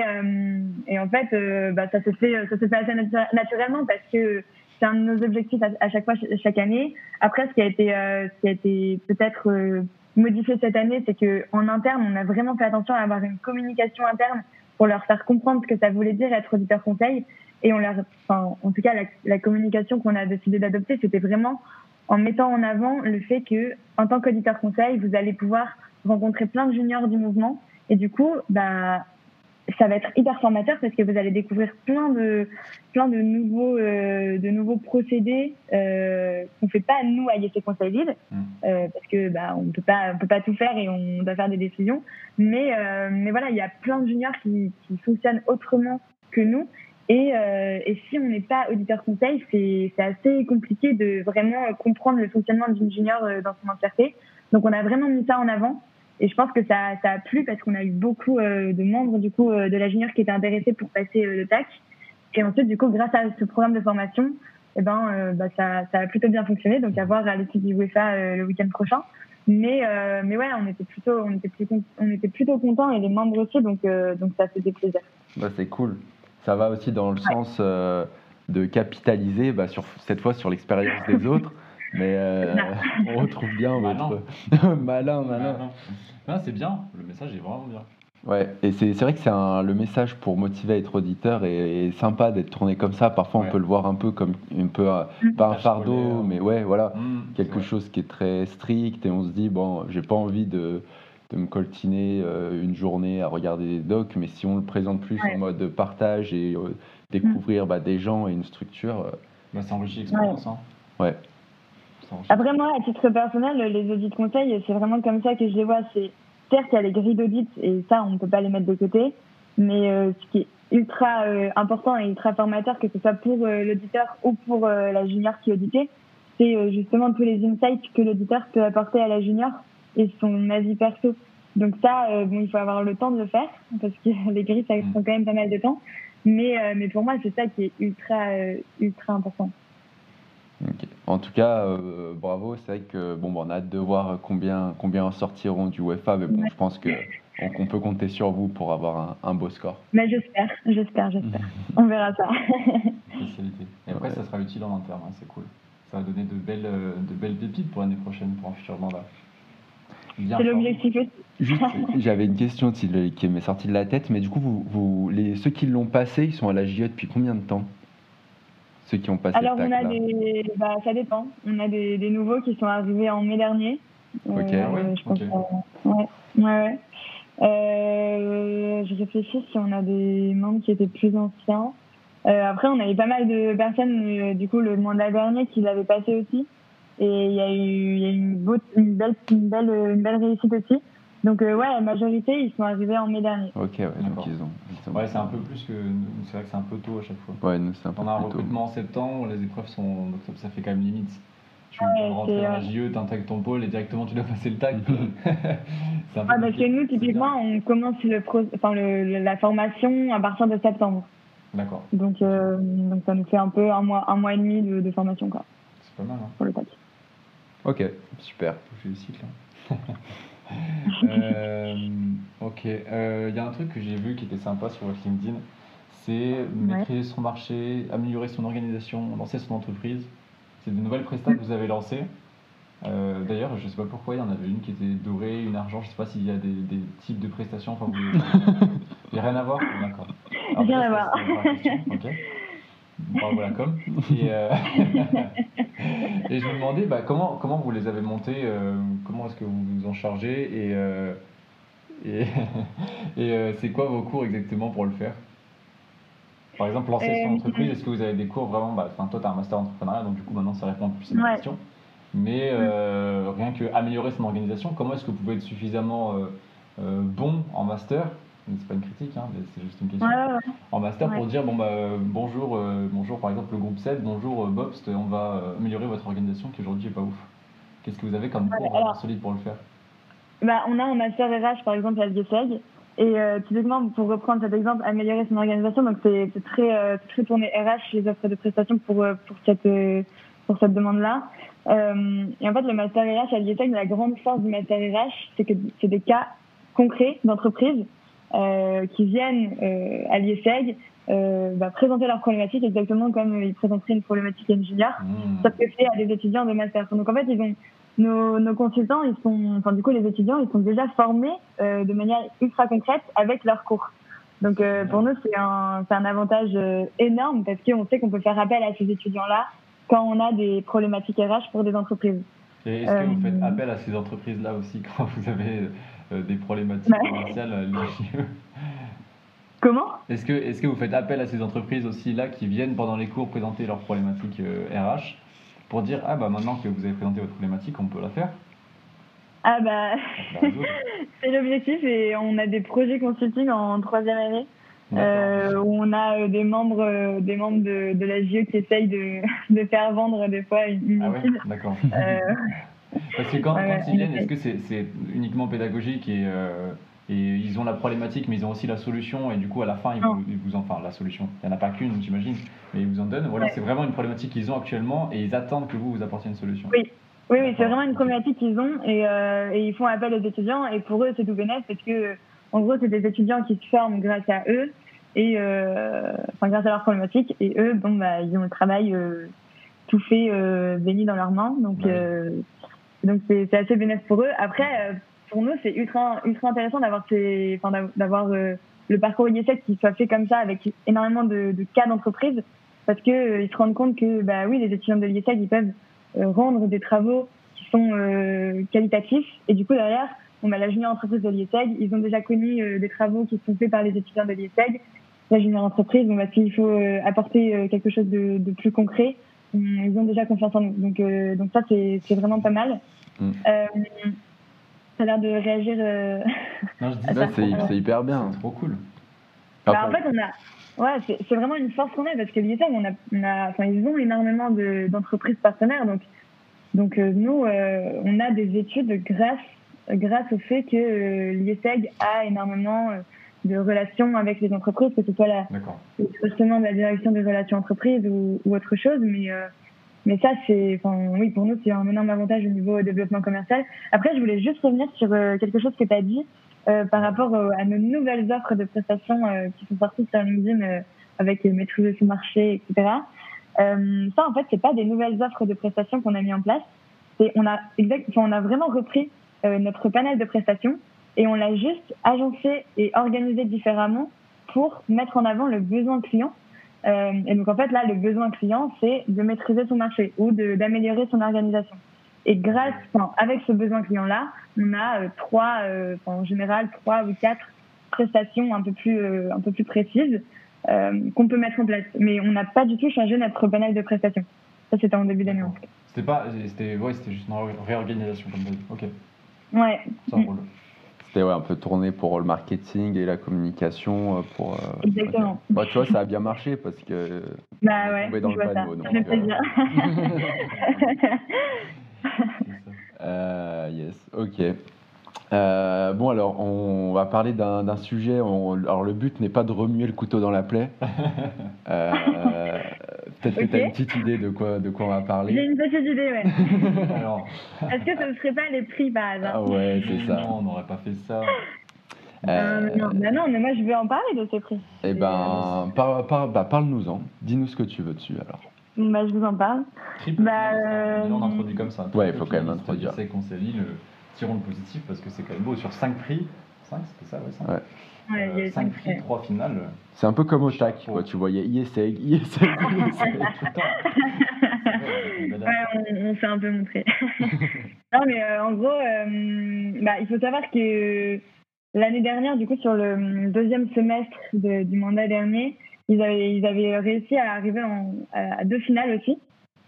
Speaker 2: et en fait, bah, ça s'est fait, ça s'est fait assez natu- naturellement parce que c'est un de nos objectifs à, à chaque fois, ch- chaque année. Après, ce qui a été, ce qui a été peut-être modifié cette année, c'est que en interne, on a vraiment fait attention à avoir une communication interne pour leur faire comprendre ce que ça voulait dire être auditeur conseil. Et on leur, enfin, en tout cas, la, communication qu'on a décidé d'adopter, c'était vraiment en mettant en avant le fait que, en tant qu'auditeur conseil, vous allez pouvoir rencontrer plein de juniors du mouvement. Et du coup, bah, ça va être hyper formateur parce que vous allez découvrir plein de plein de nouveaux euh, de nouveaux procédés euh, qu'on fait pas nous à IEC Conseil Lille
Speaker 4: Mm.
Speaker 2: euh, parce que bah on peut pas on peut pas tout faire et on doit faire des décisions. Mais euh, mais voilà il y a plein de juniors qui, qui fonctionnent autrement que nous. Et, euh, et si on n'est pas auditeur conseil c'est c'est assez compliqué de vraiment comprendre le fonctionnement d'une junior euh, dans son entièreté. Donc on a vraiment mis ça en avant et je pense que ça, ça a plu parce qu'on a eu beaucoup euh, de membres du coup euh, de la junior qui étaient intéressés pour passer euh, le TAC. Et ensuite, du coup, grâce à ce programme de formation, eh ben, euh, bah, ça, ça a plutôt bien fonctionné. Donc, à voir à l'équipe du UEFA euh, le week-end prochain. Mais, euh, mais ouais, on était plutôt, on était plutôt, on était plutôt contents et les membres aussi. Donc, donc ça faisait plaisir.
Speaker 1: Bah, c'est cool. Ça va aussi dans le sens de capitaliser, bah, sur, cette fois sur l'expérience des (laughs) autres. Mais euh, (laughs) on retrouve bien
Speaker 4: Malin.
Speaker 1: votre. (laughs) malin, malin.
Speaker 4: Non, c'est bien, le message est vraiment bien.
Speaker 1: Ouais, et c'est vrai que c'est le message pour motiver à être auditeur et, sympa d'être tourné comme ça. Parfois, on peut le voir un peu comme un peu mm. pas un fardeau, mais ouais, voilà, mm, quelque chose qui est très strict et on se dit bon, j'ai pas envie de, de me coltiner euh, une journée à regarder des docs, mais si on le présente plus en mode partage et euh, découvrir bah, des gens et une structure, euh,
Speaker 4: bah, c'est enrichi l'expérience. Hein.
Speaker 1: Ouais.
Speaker 2: Après moi, à titre personnel, les audits conseils, c'est vraiment comme ça que je les vois. C'est certes, il y a les grilles d'audit et ça, on ne peut pas les mettre de côté. Mais euh, ce qui est ultra euh, important et ultra formateur, que ce soit pour euh, l'auditeur ou pour la junior qui auditait, c'est justement tous les insights que l'auditeur peut apporter à la junior et son avis perso. Donc ça, bon, il faut avoir le temps de le faire parce que (laughs) les grilles, ça prend quand même pas mal de temps. Mais, mais pour moi, c'est ça qui est ultra, ultra important.
Speaker 1: En tout cas, euh, bravo. C'est vrai que bon, on a hâte de voir combien, combien en sortiront du UEFA, mais bon, je pense que on, peut compter sur vous pour avoir un, beau score.
Speaker 2: Mais j'espère, j'espère, j'espère. (laughs) on verra ça.
Speaker 4: Et après, ça sera utile en interne, hein, c'est cool. Ça va donner de belles, euh, de belles pépites pour l'année prochaine, pour un futur mandat.
Speaker 2: C'est l'objectif
Speaker 1: J'avais une question qui m'est sortie de la tête, mais du coup, vous, vous les, ceux qui l'ont passé, ils sont à la JE depuis combien de temps? Ceux qui ont passé
Speaker 2: Alors, on a des. Bah, ça dépend. On a des, des, nouveaux qui sont arrivés en mai dernier.
Speaker 1: Ok, euh,
Speaker 2: ouais, je pense ouais, ouais. Euh, je réfléchis si on a des membres qui étaient plus anciens. Euh, après, on avait pas mal de personnes, euh, du coup, le mandat dernier qui l'avaient passé aussi. Et il y a eu, y a une, beau, une, belle, une, belle, une belle réussite aussi. Donc, ouais, la majorité, ils sont arrivés en mai dernier.
Speaker 1: Ok, ouais, donc ils ont,
Speaker 4: Ouais, c'est un peu plus que C'est vrai que c'est un peu tôt à chaque fois.
Speaker 1: Ouais, nous, c'est un peu
Speaker 4: On a un recrutement en septembre, les épreuves sont en octobre, ça fait quand même limite. Tu ouais, rentrer dans la JE, t'intègres ton pôle et directement tu dois passer le tag. (laughs)
Speaker 2: c'est un peu ah, parce que nous, typiquement, on commence le enfin, le, la formation à partir de septembre.
Speaker 4: D'accord.
Speaker 2: Donc, euh, donc ça nous fait un peu un mois, un mois et demi de, de formation. quoi.
Speaker 4: C'est pas mal. Hein.
Speaker 2: Pour le tag.
Speaker 1: Ok, super.
Speaker 4: Je félicite là. (laughs) euh, ok. Il euh, y a un truc que j'ai vu qui était sympa sur LinkedIn, c'est maîtriser son marché, améliorer son organisation, lancer son entreprise. C'est de nouvelles prestats que vous avez lancées. Euh, d'ailleurs, je ne sais pas pourquoi, il y en avait une qui était dorée, une argent, je ne sais pas s'il y a des, des, types de prestations. Enfin, vous... (laughs) il n'y a rien à voir? D'accord.
Speaker 2: Rien à voir.
Speaker 4: Ok. Bravo la com. Et, (laughs) et je me demandais bah, comment, comment vous les avez montés, euh, comment est-ce que vous vous en chargez et, euh, et, (laughs) et c'est quoi vos cours exactement pour le faire? Par exemple, lancer son entreprise, est-ce que vous avez des cours vraiment bah, Toi, tu as un master entrepreneuriat, donc du coup, maintenant, ça répond plus à ma question. Mais rien que améliorer son organisation, comment est-ce que vous pouvez être suffisamment bon en master c'est pas une critique, hein, mais c'est juste une question. En master pour dire bon bah bonjour, euh, bonjour par exemple le groupe 7, bonjour euh, Bobst, on va euh, améliorer votre organisation qui aujourd'hui est pas ouf. Qu'est-ce que vous avez comme cours alors, solide pour le faire?
Speaker 2: Bah, On a un master RH par exemple à l'IESEG. Et typiquement, pour reprendre cet exemple, améliorer son organisation, donc c'est très, très tourné RH, les offres de prestations pour, pour cette, pour cette demande-là. et en fait, le master RH à l'IESEG, la grande force du master RH, c'est que c'est des cas concrets d'entreprise euh, qui viennent euh, à l'IESEG euh, bah, présenter leur problématique exactement comme ils présenteraient une problématique ingénieur, mmh. sauf que fait à des étudiants de master. Donc en fait, ils ont nos, nos, consultants, ils sont, enfin du coup les étudiants, ils sont déjà formés euh, de manière ultra concrète avec leurs cours. Donc euh, pour nous, c'est un, un avantage énorme parce qu'on sait qu'on peut faire appel à ces étudiants-là quand on a des problématiques RH pour des entreprises.
Speaker 4: Et est-ce que vous faites appel à ces entreprises-là aussi quand vous avez euh, des problématiques commerciales euh,
Speaker 2: Comment?
Speaker 4: Est-ce que, est que vous faites appel à ces entreprises aussi là qui viennent pendant les cours présenter leurs problématiques RH euh, pour dire ah bah maintenant que vous avez présenté votre problématique on peut la faire?
Speaker 2: Ah bah, bah (laughs) c'est l'objectif et on a des projets consulting en troisième année où on a des membres des membres de, de la JE qui essayent de, (laughs) de faire vendre des fois une,
Speaker 4: ah ouais, d'accord. Parce que quand, ils viennent, est-ce que c'est uniquement pédagogique et, euh, et, ils ont la problématique, mais ils ont aussi la solution, et du coup, à la fin, ils vous, ils vous en. Enfin, la solution, il n'y en a pas qu'une, j'imagine, mais ils vous en donnent. Voilà, c'est vraiment une problématique qu'ils ont actuellement, et ils attendent que vous vous apportiez une solution.
Speaker 2: Oui. Oui, oui c'est vraiment une problématique qu'ils ont et, euh, et, ils font appel aux étudiants et pour eux c'est tout bénéfice parce que en gros c'est des étudiants qui se forment grâce à eux et euh, enfin grâce à leur problématique et eux bon bah ils ont le travail tout fait béni dans leurs mains donc donc c'est assez bénéfique pour eux. Après, euh, pour nous, c'est ultra, ultra intéressant d'avoir enfin, d'avoir le parcours IESEC qui soit fait comme ça avec énormément de, de cas d'entreprise parce que ils se rendent compte que bah oui, les étudiants de l'IESEC ils peuvent rendre des travaux qui sont qualitatifs et du coup derrière on a la junior entreprise de l'IESEG. Ils ont déjà connu euh, des travaux qui sont faits par les étudiants de l'IESEG. La junior entreprise, donc, s'il faut euh, apporter euh, quelque chose de, plus concret, ils ont déjà confiance en nous. Donc, donc ça, c'est vraiment pas mal. Mm. ça a l'air de réagir.
Speaker 1: non, je dis c'est hyper bien.
Speaker 4: C'est trop cool.
Speaker 2: Bah, en fait, on a. Ouais, c'est vraiment une force qu'on a parce que l'IESEG, on a, on a, enfin, ils ont énormément d'entreprises partenaires. Donc, donc nous, on a des études grâce grâce au fait que euh, l'IESEG a énormément euh, de relations avec les entreprises, que ce soit la, justement de la direction des relations entreprises ou, autre chose. Mais, euh, mais ça, c'est, enfin, oui, pour nous, c'est un énorme avantage au niveau développement commercial. Après, je voulais juste revenir sur quelque chose que tu as dit par rapport à nos nouvelles offres de prestations qui sont sorties sur LinkedIn avec maîtriser son marché, etc. ça, en fait, c'est pas des nouvelles offres de prestations qu'on a mis en place. C'est, on a exact, on a vraiment repris euh, notre panel de prestations et on l'a juste agencé et organisé différemment pour mettre en avant le besoin client. Euh, et donc en fait là, le besoin client, c'est de maîtriser son marché ou d'améliorer son organisation. Et grâce, enfin, avec ce besoin client-là, on a euh, trois, euh, en général trois ou quatre prestations un peu plus, un peu plus précises qu'on peut mettre en place. Mais on n'a pas du tout changé notre panel de prestations. Ça, c'était en début d'année.
Speaker 4: C'était pas, c'était, ouais, c'était juste une réorganisation comme ça. Ok.
Speaker 2: Ouais.
Speaker 1: C'était ouais, un peu tourné pour le marketing et la communication. Euh, pour, euh,
Speaker 2: Exactement.
Speaker 1: Bah, tu vois, ça a bien marché parce que.
Speaker 2: Bah ouais, on dans le panneau. Ça. Donc, (laughs)
Speaker 1: euh... yes, ok. Euh, bon, alors, on va parler d'un sujet. alors, le but n'est pas de remuer le couteau dans la plaie. (laughs) euh, Peut-être que tu as une petite idée de quoi, de quoi on va parler.
Speaker 2: J'ai une petite idée, ouais. (laughs) alors... Est-ce que ce ne serait pas les prix base
Speaker 1: Ah ouais, c'est ça.
Speaker 4: Non, on n'aurait pas fait ça.
Speaker 2: Euh... Non, bah non, mais moi je veux en parler de ces prix.
Speaker 1: Eh ben, par, par, bah, parle-nous-en. Dis-nous ce que tu veux dessus alors.
Speaker 2: Bah, je vous en parle.
Speaker 4: Triple, bah, euh... on introduit comme ça.
Speaker 1: Ouais, il faut quand même introduire.
Speaker 4: C'est qu'on s'est dit le tirons le positif parce que c'est quand même beau. Sur 5 prix, 5 c'était ça, ouais, 5.
Speaker 2: Ouais. Ouais,
Speaker 4: euh, 5 prix, 3 finales.
Speaker 1: C'est un peu comme au TAC, quoi. tu voyais ISEG, (laughs) ISEG, ISEG.
Speaker 2: ouais, on, s'est un peu montré. (laughs) non, mais euh, en gros, euh, bah, il faut savoir que l'année dernière, du coup, sur le deuxième semestre de, du mandat dernier, ils avaient, ils avaient réussi à arriver en, à deux finales aussi.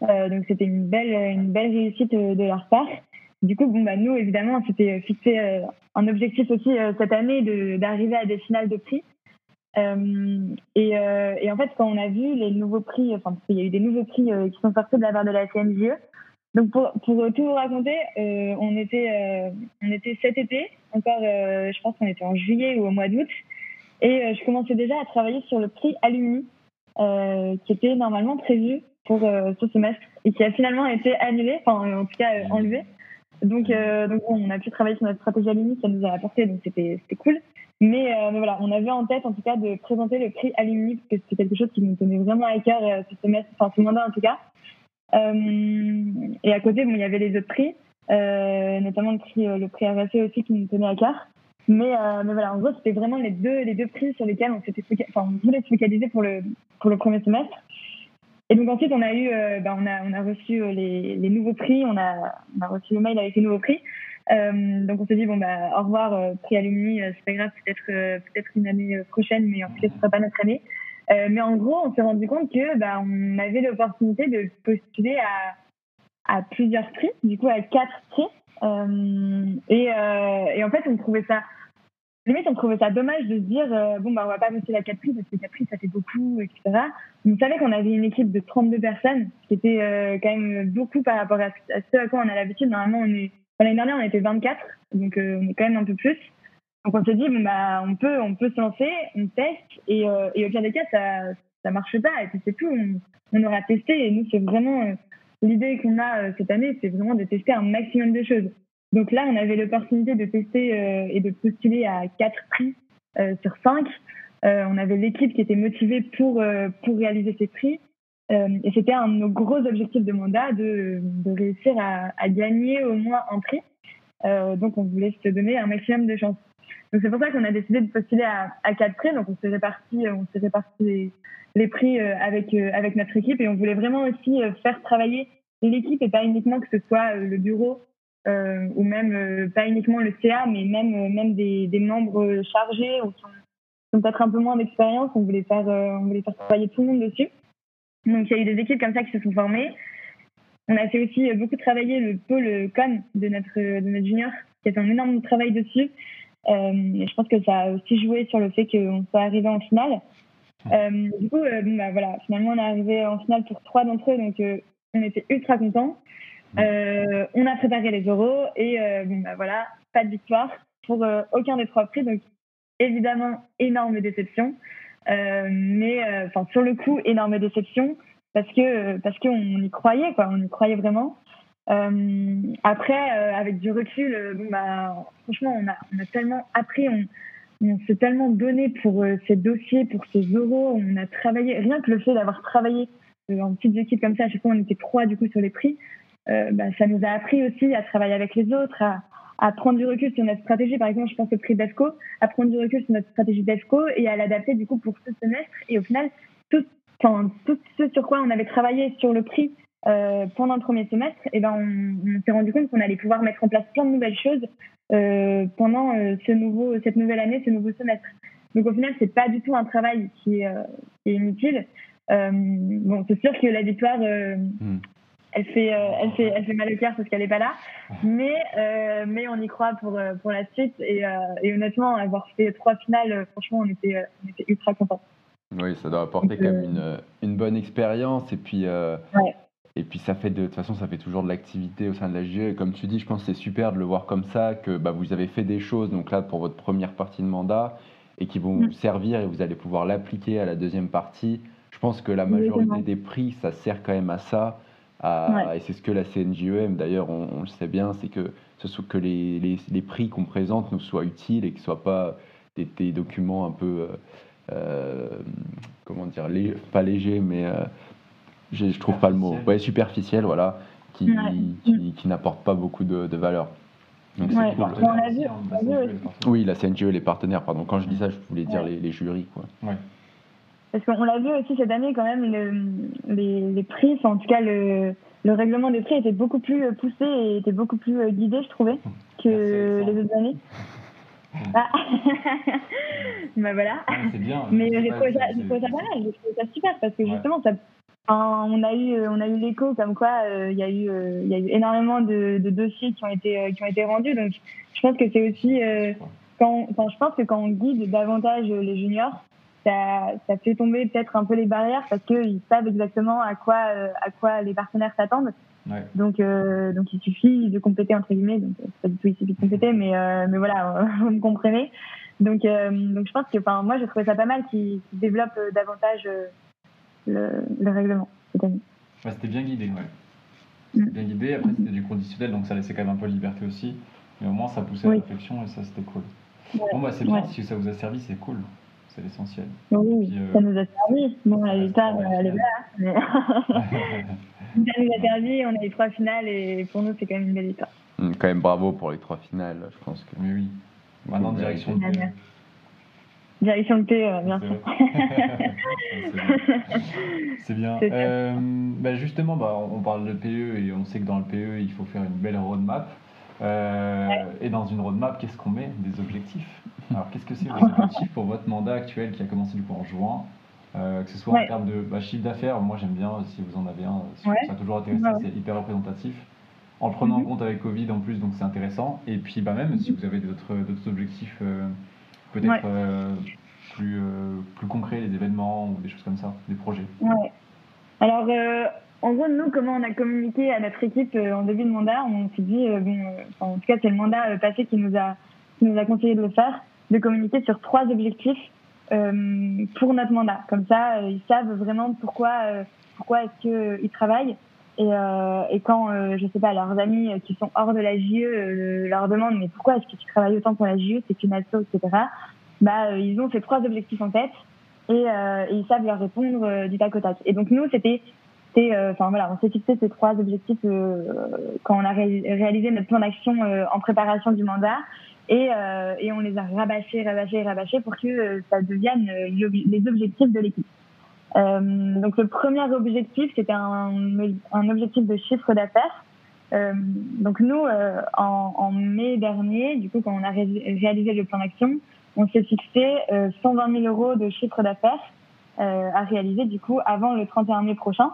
Speaker 2: Euh, donc c'était une belle, une belle réussite de leur part. Du coup, bon, bah, nous, évidemment, c'était fixé euh, un objectif aussi euh, cette année d'arriver à des finales de prix. Euh, et, et, en fait, quand on a vu les nouveaux prix, enfin, parce qu'il y a eu des nouveaux prix qui sont sortis de la part de la CNJE, donc pour, pour tout vous raconter, on était on était cet été, encore, je pense qu'on était en juillet ou au mois d'août, et je commençais déjà à travailler sur le prix Alumni, qui était normalement prévu pour ce semestre et qui a finalement été annulé, enfin en tout cas enlevé. Donc, euh, donc on a pu travailler sur notre stratégie Alumni, ça nous a apporté, donc c'était cool. Mais, euh, mais, voilà, on avait en tête en tout cas de présenter le prix Alumni, parce que c'était quelque chose qui nous tenait vraiment à cœur euh, ce semestre, enfin ce mandat en tout cas. Et à côté, bon, il y avait les autres prix, notamment le prix, le prix RSE aussi qui nous tenait à cœur. Mais, mais voilà, en gros, c'était vraiment les deux, les deux prix sur lesquels on enfin, on voulait se focaliser pour le, pour le premier semestre. Et donc ensuite, on a eu, euh, ben, on, a, on a reçu euh, les, les, nouveaux prix, on a, on a reçu le mail avec les nouveaux prix. Euh, donc on s'est dit bon bah au revoir euh, prix alumni, c'est pas grave, peut-être peut-être une année prochaine, mais en tout cas ce sera pas notre année. mais en gros, on s'est rendu compte que bah, on avait l'opportunité de postuler à, à plusieurs prix, du coup à quatre prix. et, et en fait, on trouvait ça limite, on trouvait ça dommage de se dire, euh, bon, bah, on va pas passer la 4 prix parce que 4 prix, ça fait beaucoup, etc. On savait qu'on avait une équipe de 32 personnes, ce qui était euh, quand même beaucoup par rapport à, ce à quoi on a l'habitude. Normalement, on est, l'année dernière, on était 24, donc euh, on est quand même un peu plus. Donc on s'est dit, bon, bah, on peut, on peut se lancer, on teste, et, au pire des cas, ça, ça marche pas, et puis c'est tout. On, aura testé, et nous, c'est vraiment l'idée qu'on a cette année, c'est vraiment de tester un maximum de choses. Donc là, on avait l'opportunité de tester euh, et de postuler à quatre prix euh, sur cinq. Euh, on avait l'équipe qui était motivée pour, pour réaliser ces prix. et c'était un de nos gros objectifs de mandat de, de réussir à, à, gagner au moins un prix. donc on voulait se donner un maximum de chance. Donc c'est pour ça qu'on a décidé de postuler à, quatre prix. Donc on s'est réparti, on s'est réparti les, prix avec avec notre équipe et on voulait vraiment aussi faire travailler l'équipe et pas uniquement que ce soit le bureau ou même pas uniquement le CA, mais même même des, des membres chargés ou qui ont peut-être un peu moins d'expérience. On voulait faire, euh, on voulait faire travailler tout le monde dessus. Donc il y a eu des équipes comme ça qui se sont formées. On a fait aussi euh, beaucoup travailler le pôle com de notre, de notre junior, qui a fait un énorme travail dessus. Euh, et je pense que ça a aussi joué sur le fait qu'on soit arrivé en finale. du coup, bah, voilà, finalement, on est arrivé en finale pour trois d'entre eux, donc on était ultra contents. On a préparé les euros et bah, voilà, pas de victoire pour aucun des trois prix. Donc évidemment, énorme déception. Euh, mais euh, enfin sur le coup, énorme déception parce que parce qu'on y croyait quoi, on y croyait vraiment. Euh, après, avec du recul, bon bah franchement, on a on a tellement appris, on, on s'est tellement donné pour ces dossiers, pour ces euros, on a travaillé. Rien que le fait d'avoir travaillé en petites équipes comme ça, à chaque fois on était trois du coup sur les prix, bah, ça nous a appris aussi à travailler avec les autres, à, prendre du recul sur notre stratégie. Par exemple, je pense au prix d'EFCO, à prendre du recul sur notre stratégie d'EFCO et à l'adapter du coup pour ce semestre. Et au final, tout, tout ce sur quoi on avait travaillé sur le prix euh, pendant le premier semestre, eh ben on, s'est rendu compte qu'on allait pouvoir mettre en place plein de nouvelles choses euh, pendant euh, ce nouveau, cette nouvelle année, ce nouveau semestre. Donc au final, c'est pas du tout un travail qui est inutile. bon, c'est sûr que la victoire, hmm elle fait, euh, elle fait, elle fait mal au cœur parce qu'elle n'est pas là. Mais, euh, mais on y croit pour, euh, pour la suite. Et, et honnêtement, avoir fait trois finales, franchement, on était, on était ultra contents.
Speaker 1: Oui, ça doit apporter quand même une, une bonne expérience. Et puis, et puis ça fait de, de toute façon, ça fait toujours de l'activité au sein de la GE. Et comme tu dis, je pense que c'est super de le voir comme ça, que bah, vous avez fait des choses, donc là, pour votre première partie de mandat, et qui vont mm. vous servir et vous allez pouvoir l'appliquer à la deuxième partie. Je pense que la majorité des prix, ça sert quand même à ça et c'est ce que la CNJEM, d'ailleurs, on, le sait bien, c'est que, ce soit que les, les, les prix qu'on présente nous soient utiles et qu'ils ne soient pas des, des, documents un peu, euh, euh comment dire, pas légers, mais euh, je ne trouve pas le mot, ouais, superficiels, voilà, qui, qui, qui n'apportent pas beaucoup de, de valeur.
Speaker 2: Donc ouais. cool. on a vu,
Speaker 1: oui, la CNJE, les partenaires, pardon. Quand je dis ça, je voulais dire les, les jurys. Quoi.
Speaker 2: Parce qu'on l'a vu aussi cette année quand même, les, les, prix, en tout cas le, le règlement des prix était beaucoup plus euh, poussé et était beaucoup plus euh, guidé, je trouvais, que les autres années. Ah. (laughs) bah voilà.
Speaker 4: c'est bien.
Speaker 2: Mais j'ai trouvé, ça, pas mal, j'ai trouvé ça super parce que justement, ça, on a eu, on a eu l'écho comme quoi euh, il y, a eu, il y a eu énormément de, de, dossiers qui ont été, qui ont été rendus. Donc je pense que c'est aussi, quand, enfin, je pense que quand on guide davantage les juniors, ça, ça fait tomber peut-être un peu les barrières parce qu'ils savent exactement à quoi, euh, à quoi les partenaires s'attendent. Ouais. Donc, euh, donc il suffit de compléter entre guillemets. Donc c'est pas du tout ici de compléter, mais euh, mais voilà, (laughs) vous me comprenez. Donc donc je pense que enfin moi j'ai trouvé ça pas mal qu'ils qu développent davantage le, le, règlement cette année.
Speaker 4: Ouais, c'était bien guidé, ouais. Mm. Bien guidé. Après c'était du conditionnel, donc ça laissait quand même un peu de liberté aussi. Mais au moins ça poussait à la réflexion et ça c'était cool. Bon bah c'est bien si ça vous a servi, c'est cool c'est l'essentiel.
Speaker 2: Oui, euh, ça nous a servi. Bon, la victoire, elle est là. Ça (laughs) nous a servi, on a eu trois finales et pour nous, c'est quand même une belle victoire.
Speaker 1: Hum, quand même bravo pour les trois finales, je pense que.
Speaker 4: Mais oui. Maintenant, direction de PE.
Speaker 2: Direction de PE, bien sûr. (laughs)
Speaker 4: c'est bien. Euh, bah justement, bah, on parle de PE et on sait que dans le PE, il faut faire une belle roadmap. Euh, Et dans une roadmap, qu'est-ce qu'on met Des objectifs. (laughs) Alors, qu'est-ce que c'est vos objectifs pour votre mandat actuel qui a commencé du coup en juin euh, Que ce soit en termes de bah, chiffre d'affaires, moi j'aime bien si vous en avez un, si ça a toujours intéressé, c'est hyper représentatif. En le prenant en mhm. compte avec Covid en plus, donc c'est intéressant. Et puis bah, même si vous avez d'autres objectifs euh, peut-être euh, plus, plus concrets, les événements ou des choses comme ça, des projets.
Speaker 2: Ouais. Alors, en gros, nous, comment on a communiqué à notre équipe en début de mandat On s'est dit, bon, en tout cas, c'est le mandat passé qui nous a, nous a conseillé de le faire de communiquer sur trois objectifs euh, pour notre mandat. Comme ça, euh, ils savent vraiment pourquoi, euh, pourquoi est-ce qu'ils travaillent. Et, euh, quand, euh, je sais pas, leurs amis qui sont hors de la JE leur demandent mais pourquoi est-ce que tu travailles autant pour la JE, c'est une asso, etc. Bah, ils ont ces trois objectifs en tête et, et ils savent leur répondre du tac au tac. Et donc nous, c'était fixé, enfin voilà, on s'est fixé ces trois objectifs quand on a réalisé notre plan d'action en préparation du mandat. Et, on les a rabâchés, rabâchés, rabâchés pour que ça devienne les objectifs de l'équipe. donc le premier objectif, c'était un, objectif de chiffre d'affaires. Euh, donc nous, euh, en, mai dernier, du coup, quand on a réalisé le plan d'action, on s'est fixé 120 euh, 000 euros de chiffre d'affaires à réaliser du coup avant le 31 mai prochain.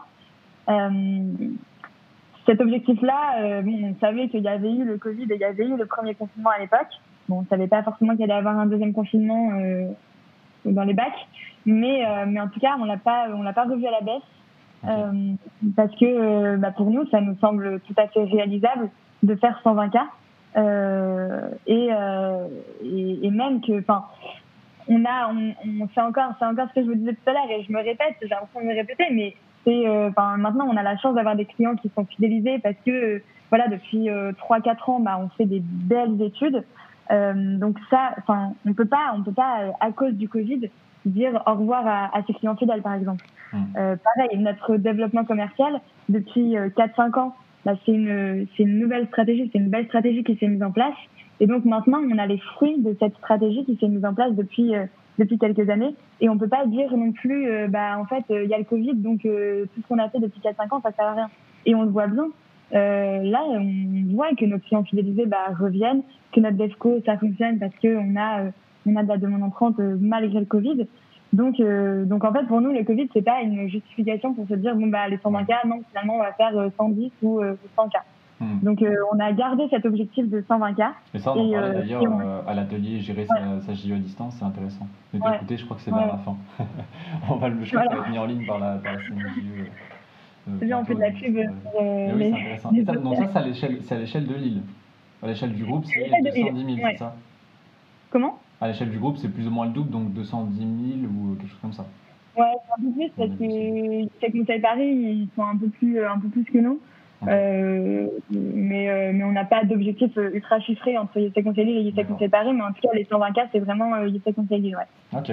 Speaker 2: Cet objectif-là, bon, on savait qu'il y avait eu le Covid et il y avait eu le premier confinement à l'époque. Bon, on savait pas forcément qu'il allait y avoir un deuxième confinement dans les bacs, mais, mais en tout cas, on on l'a pas revu à la baisse. Euh, parce que euh, bah, pour nous, ça nous semble tout à fait réalisable de faire 120 cas. Euh, et, et, et, même que, enfin, on a, on, on c'est encore, c'est encore ce que je vous disais tout à l'heure et je me répète, j'ai l'impression de me répéter, mais c'est, enfin, maintenant on a la chance d'avoir des clients qui sont fidélisés parce que, voilà, depuis 3-4 ans, bah, on fait des belles études. donc ça, enfin, on peut pas, on peut pas à cause du Covid dire au revoir à, à ses clients fidèles, par exemple. Mmh. Euh, pareil, notre développement commercial, depuis 4-5 euh, ans, bah, c'est une, une nouvelle stratégie, c'est une belle stratégie qui s'est mise en place. Et donc maintenant, on a les fruits de cette stratégie qui s'est mise en place depuis, euh, depuis quelques années. Et on peut pas dire non plus, euh, bah, en fait, il y a le Covid, donc tout ce qu'on a fait depuis 4-5 ans, ça sert à rien. Et on le voit bien. là, on voit que nos clients fidélisés bah, reviennent, que notre DEFCO, ça fonctionne parce qu'on a, on a de la demande entrante malgré le Covid. Donc, euh, donc en fait, pour nous, le Covid, c'est pas une justification pour se dire bon bah les 120 cas, non, finalement, on va faire 110 euh, ou 100 euh. Hmm. Donc, on a gardé cet objectif de 120 cas.
Speaker 4: Et ça, on en parlait d'ailleurs à l'atelier gérer sa, sa JO à distance, c'est intéressant. Mais ouais. écoutez, je crois que c'est vers la fin. (laughs) on va le, je crois que ça va être mis en ligne par la, par la
Speaker 2: c'est bien, on fait de la pub.
Speaker 4: Euh, oui, c'est intéressant. donc ça, c'est à l'échelle de l'île. À l'échelle du groupe, c'est 210 000, c'est ça?
Speaker 2: Comment?
Speaker 4: À l'échelle du groupe, c'est plus ou moins le double, donc 210 000 ou quelque chose comme ça.
Speaker 2: Ouais, un peu plus, parce que Tech Conseil Paris, ils sont un peu plus, un peu plus que nous. Euh, mais, euh, mais on n'a pas d'objectif euh, ultra chiffré entre Tech Conseil Lille et Tech Conseil Paris, mais en tout cas, les 120 cas, c'est vraiment euh, Tech Conseil Lille, ouais.
Speaker 4: Ok.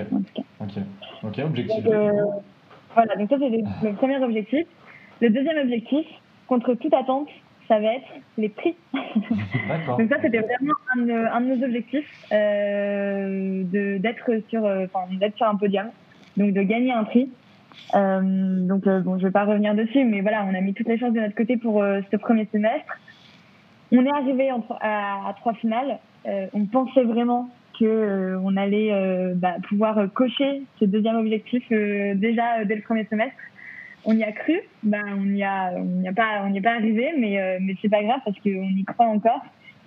Speaker 4: Ok. Ok, objectif.
Speaker 2: Donc, euh, voilà, donc ça, c'est le premier objectif. Le deuxième objectif, contre toute attente, ça va être les prix. Donc ça, c'était vraiment un de, un de, nos objectifs, euh, d'être sur, d'être sur un podium, donc de gagner un prix. Euh, donc euh, bon, je vais pas revenir dessus, mais voilà, on a mis toutes les chances de notre côté pour euh, ce premier semestre. On est arrivé à, trois finales. on pensait vraiment que on allait bah, pouvoir cocher ce deuxième objectif déjà dès le premier semestre on y a cru, ben on n'y a, on n'y est pas arrivé, mais euh, mais c'est pas grave parce qu'on y croit encore.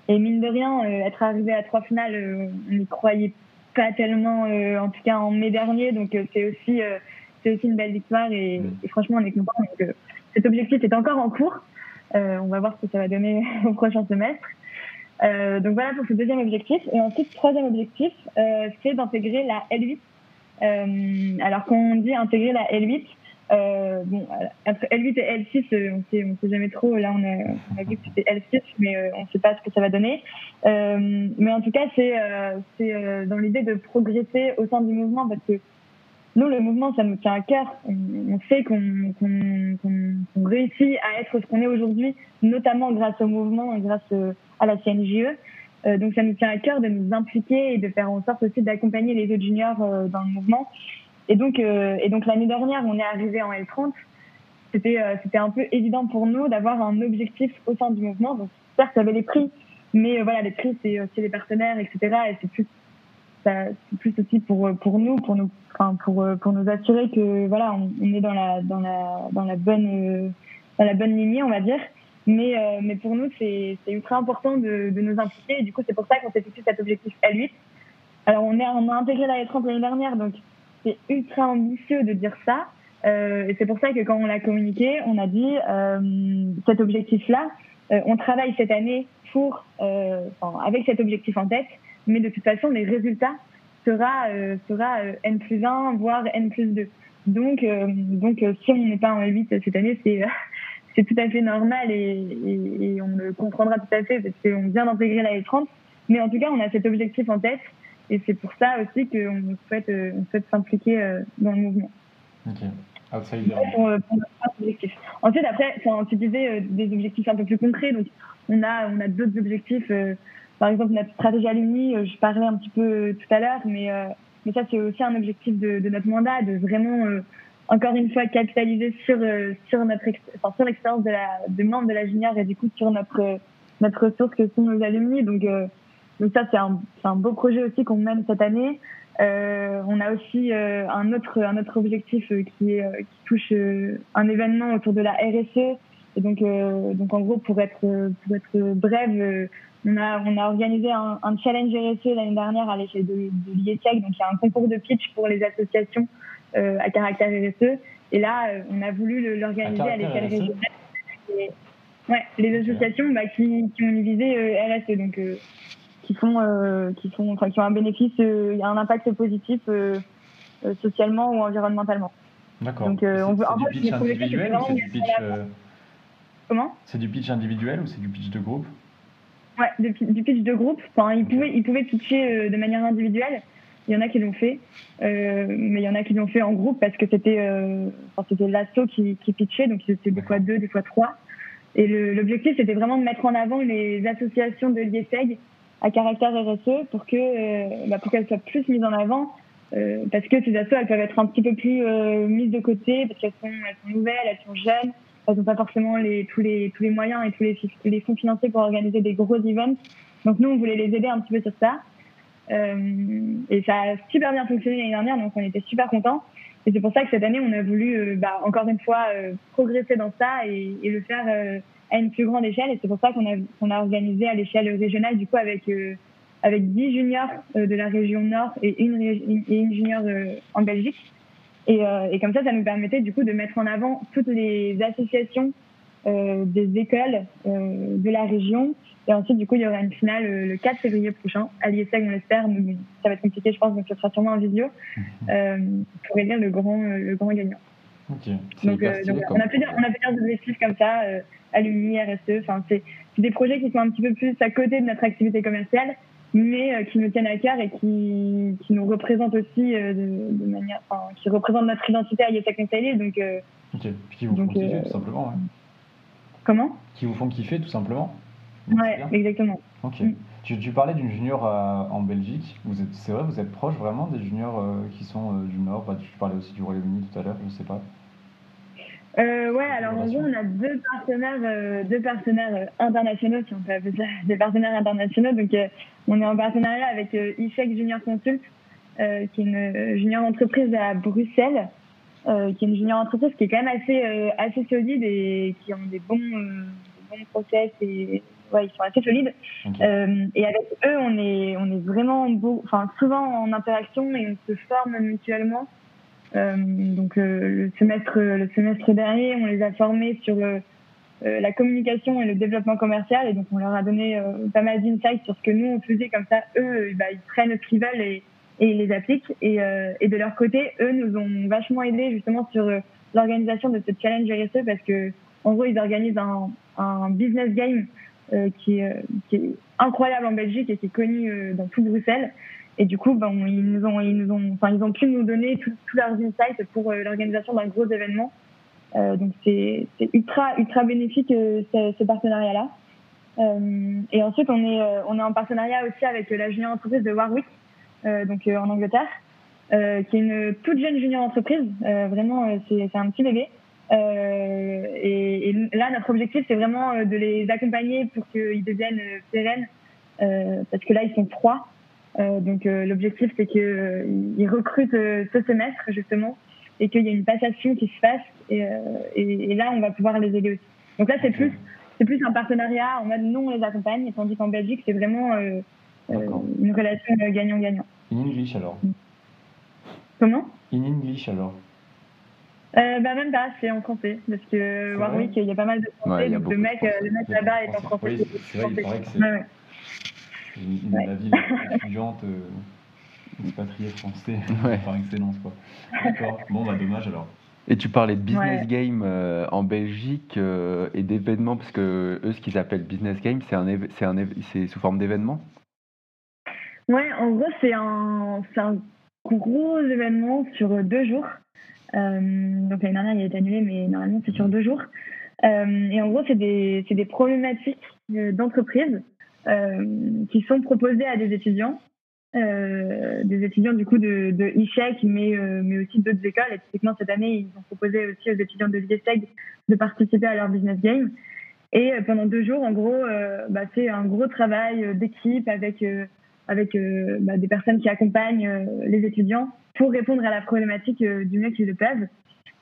Speaker 2: Et mine de rien, euh, être arrivé à trois finales, euh, on n'y croyait pas tellement, en tout cas en mai dernier, donc c'est aussi c'est aussi une belle victoire et, franchement on est content. Donc, cet objectif est encore en cours. on va voir ce que ça va donner (laughs) au prochain semestre. donc voilà pour ce deuxième objectif. Et ensuite, troisième objectif, c'est d'intégrer la L8. alors quand on dit intégrer la L8, euh, bon, entre L8 et L6, euh, on sait, on sait jamais trop. Là, on a, on a vu que c'était L6, mais euh, on ne sait pas ce que ça va donner. Euh, mais en tout cas, c'est euh, euh, dans l'idée de progresser au sein du mouvement, parce que nous, le mouvement, ça nous tient à cœur. On, sait qu'on réussit à être ce qu'on est aujourd'hui, notamment grâce au mouvement et grâce à la CNJE. donc, ça nous tient à cœur de nous impliquer et de faire en sorte aussi d'accompagner les autres juniors dans le mouvement. Et donc, euh, donc l'année dernière, on est arrivé en L30. C'était, euh, c'était un peu évident pour nous d'avoir un objectif au sein du mouvement. Donc, certes, il y avait les prix, mais euh, voilà, les prix, c'est aussi les partenaires, etc. Et c'est plus, c'est plus aussi pour nous, pour nous, enfin, pour pour nous assurer que voilà, on, est dans la dans la dans la bonne dans la bonne lignée, on va dire. Mais mais pour nous, c'est c'est ultra important de, de nous impliquer. Et du coup, c'est pour ça qu'on s'est fixé cet objectif L8. Alors, on est on a intégré la L30 l'année dernière, donc c'est ultra ambitieux de dire ça. Euh, et c'est pour ça que quand on l'a communiqué, on a dit euh, cet objectif-là, euh, on travaille cette année pour, euh, avec cet objectif en tête, mais de toute façon, les résultats sera, euh, sera N plus 1, voire N plus 2. Donc, donc si on n'est pas en 8 cette année, c'est (laughs) c'est tout à fait normal et, et, et, on le comprendra tout à fait parce qu'on vient d'intégrer la L30. Mais en tout cas, on a cet objectif en tête et c'est pour ça aussi qu'on souhaite, euh, on souhaite s'impliquer euh, dans le mouvement.
Speaker 4: Ok. Outsider.
Speaker 2: pour, pour objectif. Ensuite, après, enfin, tu disais des objectifs un peu plus concrets. Donc, on a, on a d'autres objectifs. Par exemple, notre stratégie alumni, je parlais un petit peu tout à l'heure, mais, mais ça, c'est aussi un objectif de, de, notre mandat, de vraiment encore une fois capitaliser sur euh, sur notre enfin, sur l'expérience de la de membres de la junior et du coup sur notre notre ressource que sont nos alumni. Donc euh, donc ça c'est un un beau projet aussi qu'on mène cette année. Euh, on a aussi euh, un autre un autre objectif qui est qui touche un événement autour de la RSE et donc donc en gros pour être pour être brève on a, on a organisé un, un challenge RSE l'année dernière à l'échelle de, de l'IETEC. Donc, il y a un concours de pitch pour les associations euh, à caractère RSE. Et là, euh, on a voulu l'organiser à, l'échelle régionale. ouais, les associations bah, qui, qui, ont une visée euh, RSE, donc qui font, qui font, enfin, qui ont un bénéfice, un impact positif socialement ou environnementalement.
Speaker 4: D'accord. Donc, on veut, en fait, pitch individuel ou c'est du pitch
Speaker 2: Comment
Speaker 4: C'est du pitch individuel ou c'est du pitch de groupe
Speaker 2: Ouais, du, du, pitch de groupe. Enfin, ils pouvaient, ils pouvaient pitcher de manière individuelle. Il y en a qui l'ont fait, euh, mais il y en a qui l'ont fait en groupe parce que c'était euh, enfin, c'était l'assaut qui, qui pitchait, donc c'était des fois deux, des fois trois. Et l'objectif, c'était vraiment de mettre en avant les associations de l'IESEG à caractère RSE pour que euh, bah, pour qu'elles soient plus mises en avant, euh, parce que ces assos, elles peuvent être un petit peu plus euh, mises de côté parce qu'elles sont, elles sont nouvelles, elles sont jeunes, elles n'ont pas forcément tous les moyens et tous les, fonds financiers pour organiser des gros events. Donc nous, on voulait les aider un petit peu sur ça. Euh, et ça a super bien fonctionné l'année dernière, donc on était super contents. Et c'est pour ça que cette année, on a voulu, euh, bah, encore une fois, euh, progresser dans ça et, le faire à une plus grande échelle. Et c'est pour ça qu'on a, organisé à l'échelle régionale, du coup, avec, avec 10 juniors de la région Nord et une junior en Belgique. Et, et, comme ça, ça nous permettait, du coup, de mettre en avant toutes les associations des écoles de la région et ensuite, du coup, il y aura une finale euh, le 4 février prochain à l'IESEG, on l'espère. Ça va être compliqué, je pense, donc ce sera sûrement en vidéo mhm. euh, pour élire le grand, euh, le grand gagnant. Donc, euh, donc on, a plusieurs, on a plusieurs objectifs comme ça, euh, alumni, RSE. Enfin, c'est des projets qui sont un petit peu plus à côté de notre activité commerciale, mais qui nous tiennent à cœur et qui, qui nous représentent aussi de, de, manière, enfin, qui représentent notre identité à IESEG Conseil. Donc,
Speaker 4: ok, qui vous font kiffer tout simplement.
Speaker 2: Comment?
Speaker 4: Qui vous font kiffer tout simplement.
Speaker 2: Ouais, exactement.
Speaker 4: Ok. Mm. Tu, tu, parlais d'une junior euh, en Belgique. Vous êtes, c'est vrai, vous êtes proche vraiment des juniors euh, qui sont euh, du Nord? tu parlais aussi du Royaume-Uni tout à l'heure, je sais pas.
Speaker 2: Ouais, alors en gros, on a deux partenaires, deux partenaires internationaux, si on peut appeler ça (laughs) des partenaires internationaux. Donc, on est en partenariat avec IFEC Junior Consult, qui est une junior entreprise à Bruxelles, qui est une junior entreprise qui est quand même assez, assez solide et qui ont des bons, bons process et ouais, ils sont assez solides. Euh, et avec eux, on est, on est vraiment beau, enfin, souvent en interaction et on se forme mutuellement. Euh, donc euh, le semestre, le semestre dernier, on les a formés sur euh, la communication et le développement commercial et donc on leur a donné pas mal d'insights sur ce que nous on faisait comme ça. Eux, bah, ils prennent ce qu'ils veulent et, et ils les appliquent. Et, et de leur côté, eux nous ont vachement aidés justement sur l'organisation de ce challenge RSE parce que en gros ils organisent un, un business game euh, qui, est, qui, est, incroyable en Belgique et qui est connu euh, dans tout Bruxelles. Et du coup, ben, ils nous ont, ils nous ont, ils ont pu nous donner tous leurs insights pour euh, l'organisation d'un gros événement. Euh, donc c'est ultra ultra bénéfique ce, ce partenariat-là. Euh, et ensuite, on est on est en partenariat aussi avec la junior entreprise de Warwick, donc en Angleterre, qui est une toute jeune junior entreprise. vraiment, c'est un petit bébé. Euh, et, là, notre objectif, c'est vraiment euh, de les accompagner pour qu'ils deviennent euh, pérennes, euh, parce que là, ils sont trois. Euh, donc, l'objectif, c'est qu'ils recrutent ce semestre, justement, et qu'il y ait une passation qui se fasse. Et, et, et, là, on va pouvoir les aider aussi. Donc là, c'est plus, c'est plus un partenariat en mode non, on les accompagne, tandis qu'en Belgique, c'est vraiment une relation gagnant-gagnant.
Speaker 4: In English alors
Speaker 2: Comment?
Speaker 4: In English alors
Speaker 2: euh, bah même pas, c'est en français, parce que Warwick, il y a pas mal de français, donc le mec, euh, le mec là-bas est en français.
Speaker 4: Oui, c'est vrai, il paraît que c'est ouais, une, ouais. la ville étudiante euh, expatriée français (laughs) ouais. par excellence. quoi. D'accord, bon bah dommage alors.
Speaker 1: Et tu parlais de business game euh, en Belgique euh, et d'événements, parce que eux, ce qu'ils appellent business game, c'est un, c'est un, c'est sous forme d'événement
Speaker 2: Ouais, en gros, c'est un, c'est un gros événement sur deux jours. donc l'année dernière, il a été annulé, mais normalement, c'est sur deux jours. et en gros, c'est des, des problématiques d'entreprise qui sont proposées à des étudiants euh, des étudiants du coup de, de mais, euh, mais aussi d'autres écoles. Et typiquement, cette année, ils ont proposé aussi aux étudiants de l'IESEG de participer à leur business game. Et euh, pendant deux jours, en gros, bah, c'est un gros travail d'équipe avec, avec bah, des personnes qui accompagnent les étudiants pour répondre à la problématique du mieux qu'ils le peuvent.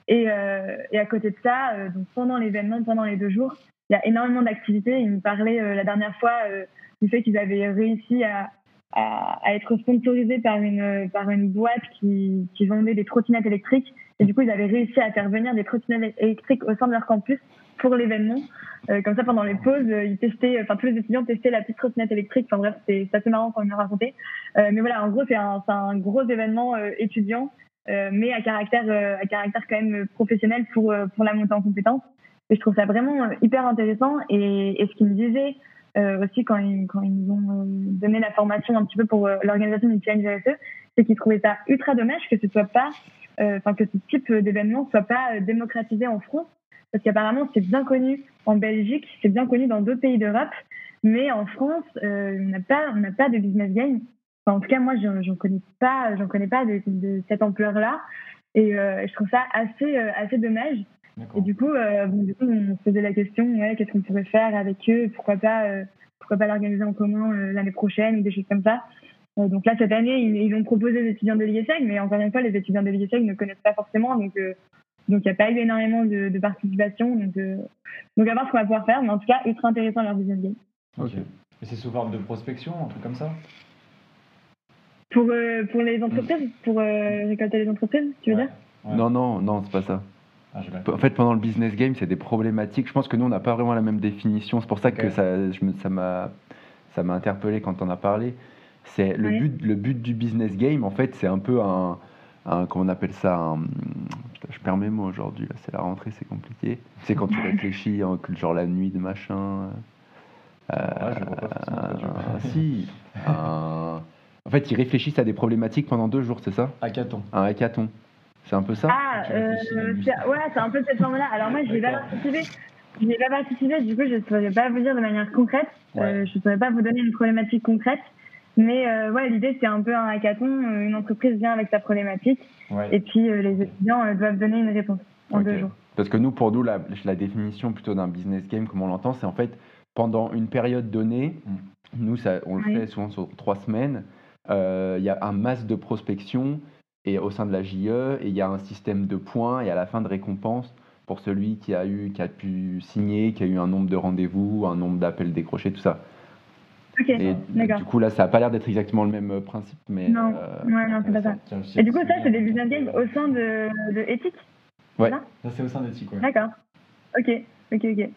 Speaker 2: Et, et, à côté de ça, donc pendant l'événement, pendant les deux jours, il y a énormément d'activités. Ils me parlaient la dernière fois du fait qu'ils avaient réussi à, à, à, être sponsorisé par une, par une boîte qui, qui vendait des trottinettes électriques. Et du coup, ils avaient réussi à faire venir des trottinettes électriques au sein de leur campus pour l'événement. Euh, comme ça, pendant les pauses, ils testaient, enfin tous les étudiants testaient la petite trottinette électrique. Enfin bref, c'est assez marrant quand on me raconté. Euh, mais voilà, en gros, c'est un, un, gros événement euh, étudiant, euh, mais à caractère, euh, à caractère quand même professionnel pour, pour la montée en compétences. Et je trouve ça vraiment hyper intéressant. Et, ce qu'ils me disaient euh, aussi quand ils, nous ont euh, donné la formation un petit peu pour euh, l'organisation du challenge RSE, c'est qu'ils trouvaient ça ultra dommage que ce type d'événement soit pas démocratisé en France, parce qu'apparemment c'est bien connu en Belgique, c'est bien connu dans d'autres pays d'Europe, mais en France on n'a pas on n'a pas de business game. En tout cas moi j'en connais pas j'en connais pas de, cette ampleur là, et je trouve ça assez assez dommage. Et du coup, euh, bon, du coup, on se posait la question, ouais, qu'est-ce qu'on pourrait faire avec eux Pourquoi pas, euh, pourquoi pas l'organiser en commun euh, l'année prochaine ou des choses comme ça. donc là, cette année, ils, ont proposé aux étudiants de l'IESEG, mais encore une fois, les étudiants de l'IESEG ne connaissent pas forcément, donc donc il n'y a pas eu énormément de, de participation. Donc, donc à voir ce qu'on va pouvoir faire, mais en tout cas, ultra intéressant leur business game.
Speaker 4: Ok. Et c'est sous forme de prospection, un truc comme ça?
Speaker 2: Pour, pour les entreprises, pour récolter les entreprises, tu veux dire?
Speaker 1: Non, non, non, c'est pas ça. Ah, en fait, pendant le business game, c'est des problématiques. Je pense que nous, on n'a pas vraiment la même définition. C'est pour ça que ça, ça m'a, ça m'a interpellé quand on a parlé. C'est le but, le but du business game. En fait, c'est un peu un, comment on appelle ça un, Je perds mes mots aujourd'hui. c'est la rentrée, c'est compliqué. C'est quand tu (laughs) réfléchis, hein, genre la nuit de machin. Euh, si. (laughs) en fait, ils réfléchissent à des problématiques pendant deux jours, c'est ça?
Speaker 4: Hackathon.
Speaker 1: Un hackathon. C'est un peu ça
Speaker 2: Ah, euh, ouais, c'est un peu cette forme-là. Alors moi, je n'ai pas participé. Je n'ai pas participé, du coup, je ne saurais pas vous dire de manière concrète. Euh, je ne saurais pas vous donner une problématique concrète. Mais euh, ouais, l'idée, c'est un peu un hackathon. Une entreprise vient avec sa problématique. Et puis, les étudiants doivent donner une réponse en deux jours.
Speaker 1: Parce que nous, pour nous, la, la définition plutôt d'un business game, comme on l'entend, c'est en fait pendant une période donnée, mm. nous, ça, on le fait souvent sur trois semaines, il y a un masse de prospection et au sein de la JE, et il y a un système de points et à la fin de récompense pour celui qui a eu, qui a pu signer, qui a eu un nombre de rendez-vous, un nombre d'appels décrochés, tout ça.
Speaker 2: Ok, d'accord.
Speaker 1: Du coup, là, ça n'a pas l'air d'être exactement le même euh, principe, mais.
Speaker 2: Non, euh, ouais, non, c'est pas ça. Et du coup, ça, c'est des business games au sein de, de Ethic
Speaker 1: Ouais.
Speaker 4: Ça, c'est au sein d'Ethic, ouais.
Speaker 2: D'accord. Ok, ok, ok.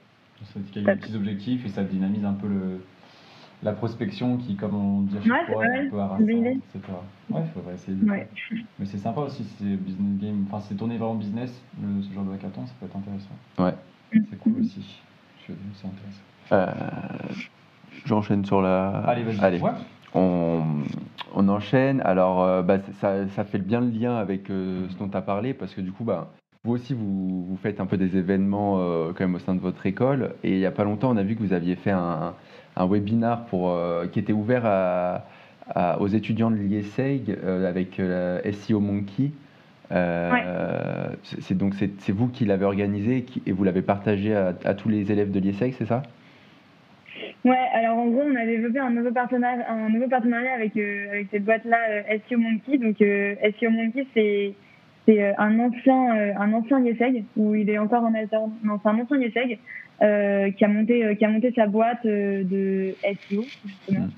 Speaker 4: Il y a des petits objectifs et ça dynamise un peu le, la prospection qui, comme on dit à chaque fois, est un peu harassante, etc. Ouais, il faudrait essayer de ouais. Mais c'est sympa aussi, c'est business game, enfin c'est tourné vraiment business, le, ce genre de hackathon, ça peut être intéressant.
Speaker 1: Ouais.
Speaker 4: C'est cool aussi. C'est intéressant.
Speaker 1: Euh, J'enchaîne sur la.
Speaker 4: Allez, vas-y. Allez.
Speaker 1: On, on, enchaîne. Alors, euh, bah, ça, ça, fait bien le lien avec euh, ce dont tu as parlé, parce que du coup, bah, vous aussi, vous, vous, faites un peu des événements euh, quand même au sein de votre école. Et il n'y a pas longtemps, on a vu que vous aviez fait un, un webinar pour, euh, qui était ouvert à, aux étudiants de l'IESEG euh, avec euh, SEO Monkey. C'est donc c'est vous qui l'avez organisé et vous l'avez partagé à, tous les élèves de l'IESEG, c'est ça?
Speaker 2: Ouais, alors en gros, on a développé un nouveau partenariat, un nouveau partenariat avec, avec cette boîte-là, SEO Monkey. Donc, SEO Monkey, c'est c'est un ancien, un ancien IESEG, où il est encore en alternance. Non, c'est un ancien IESEG euh, qui a monté euh, qui a monté sa boîte euh, de SEO justement.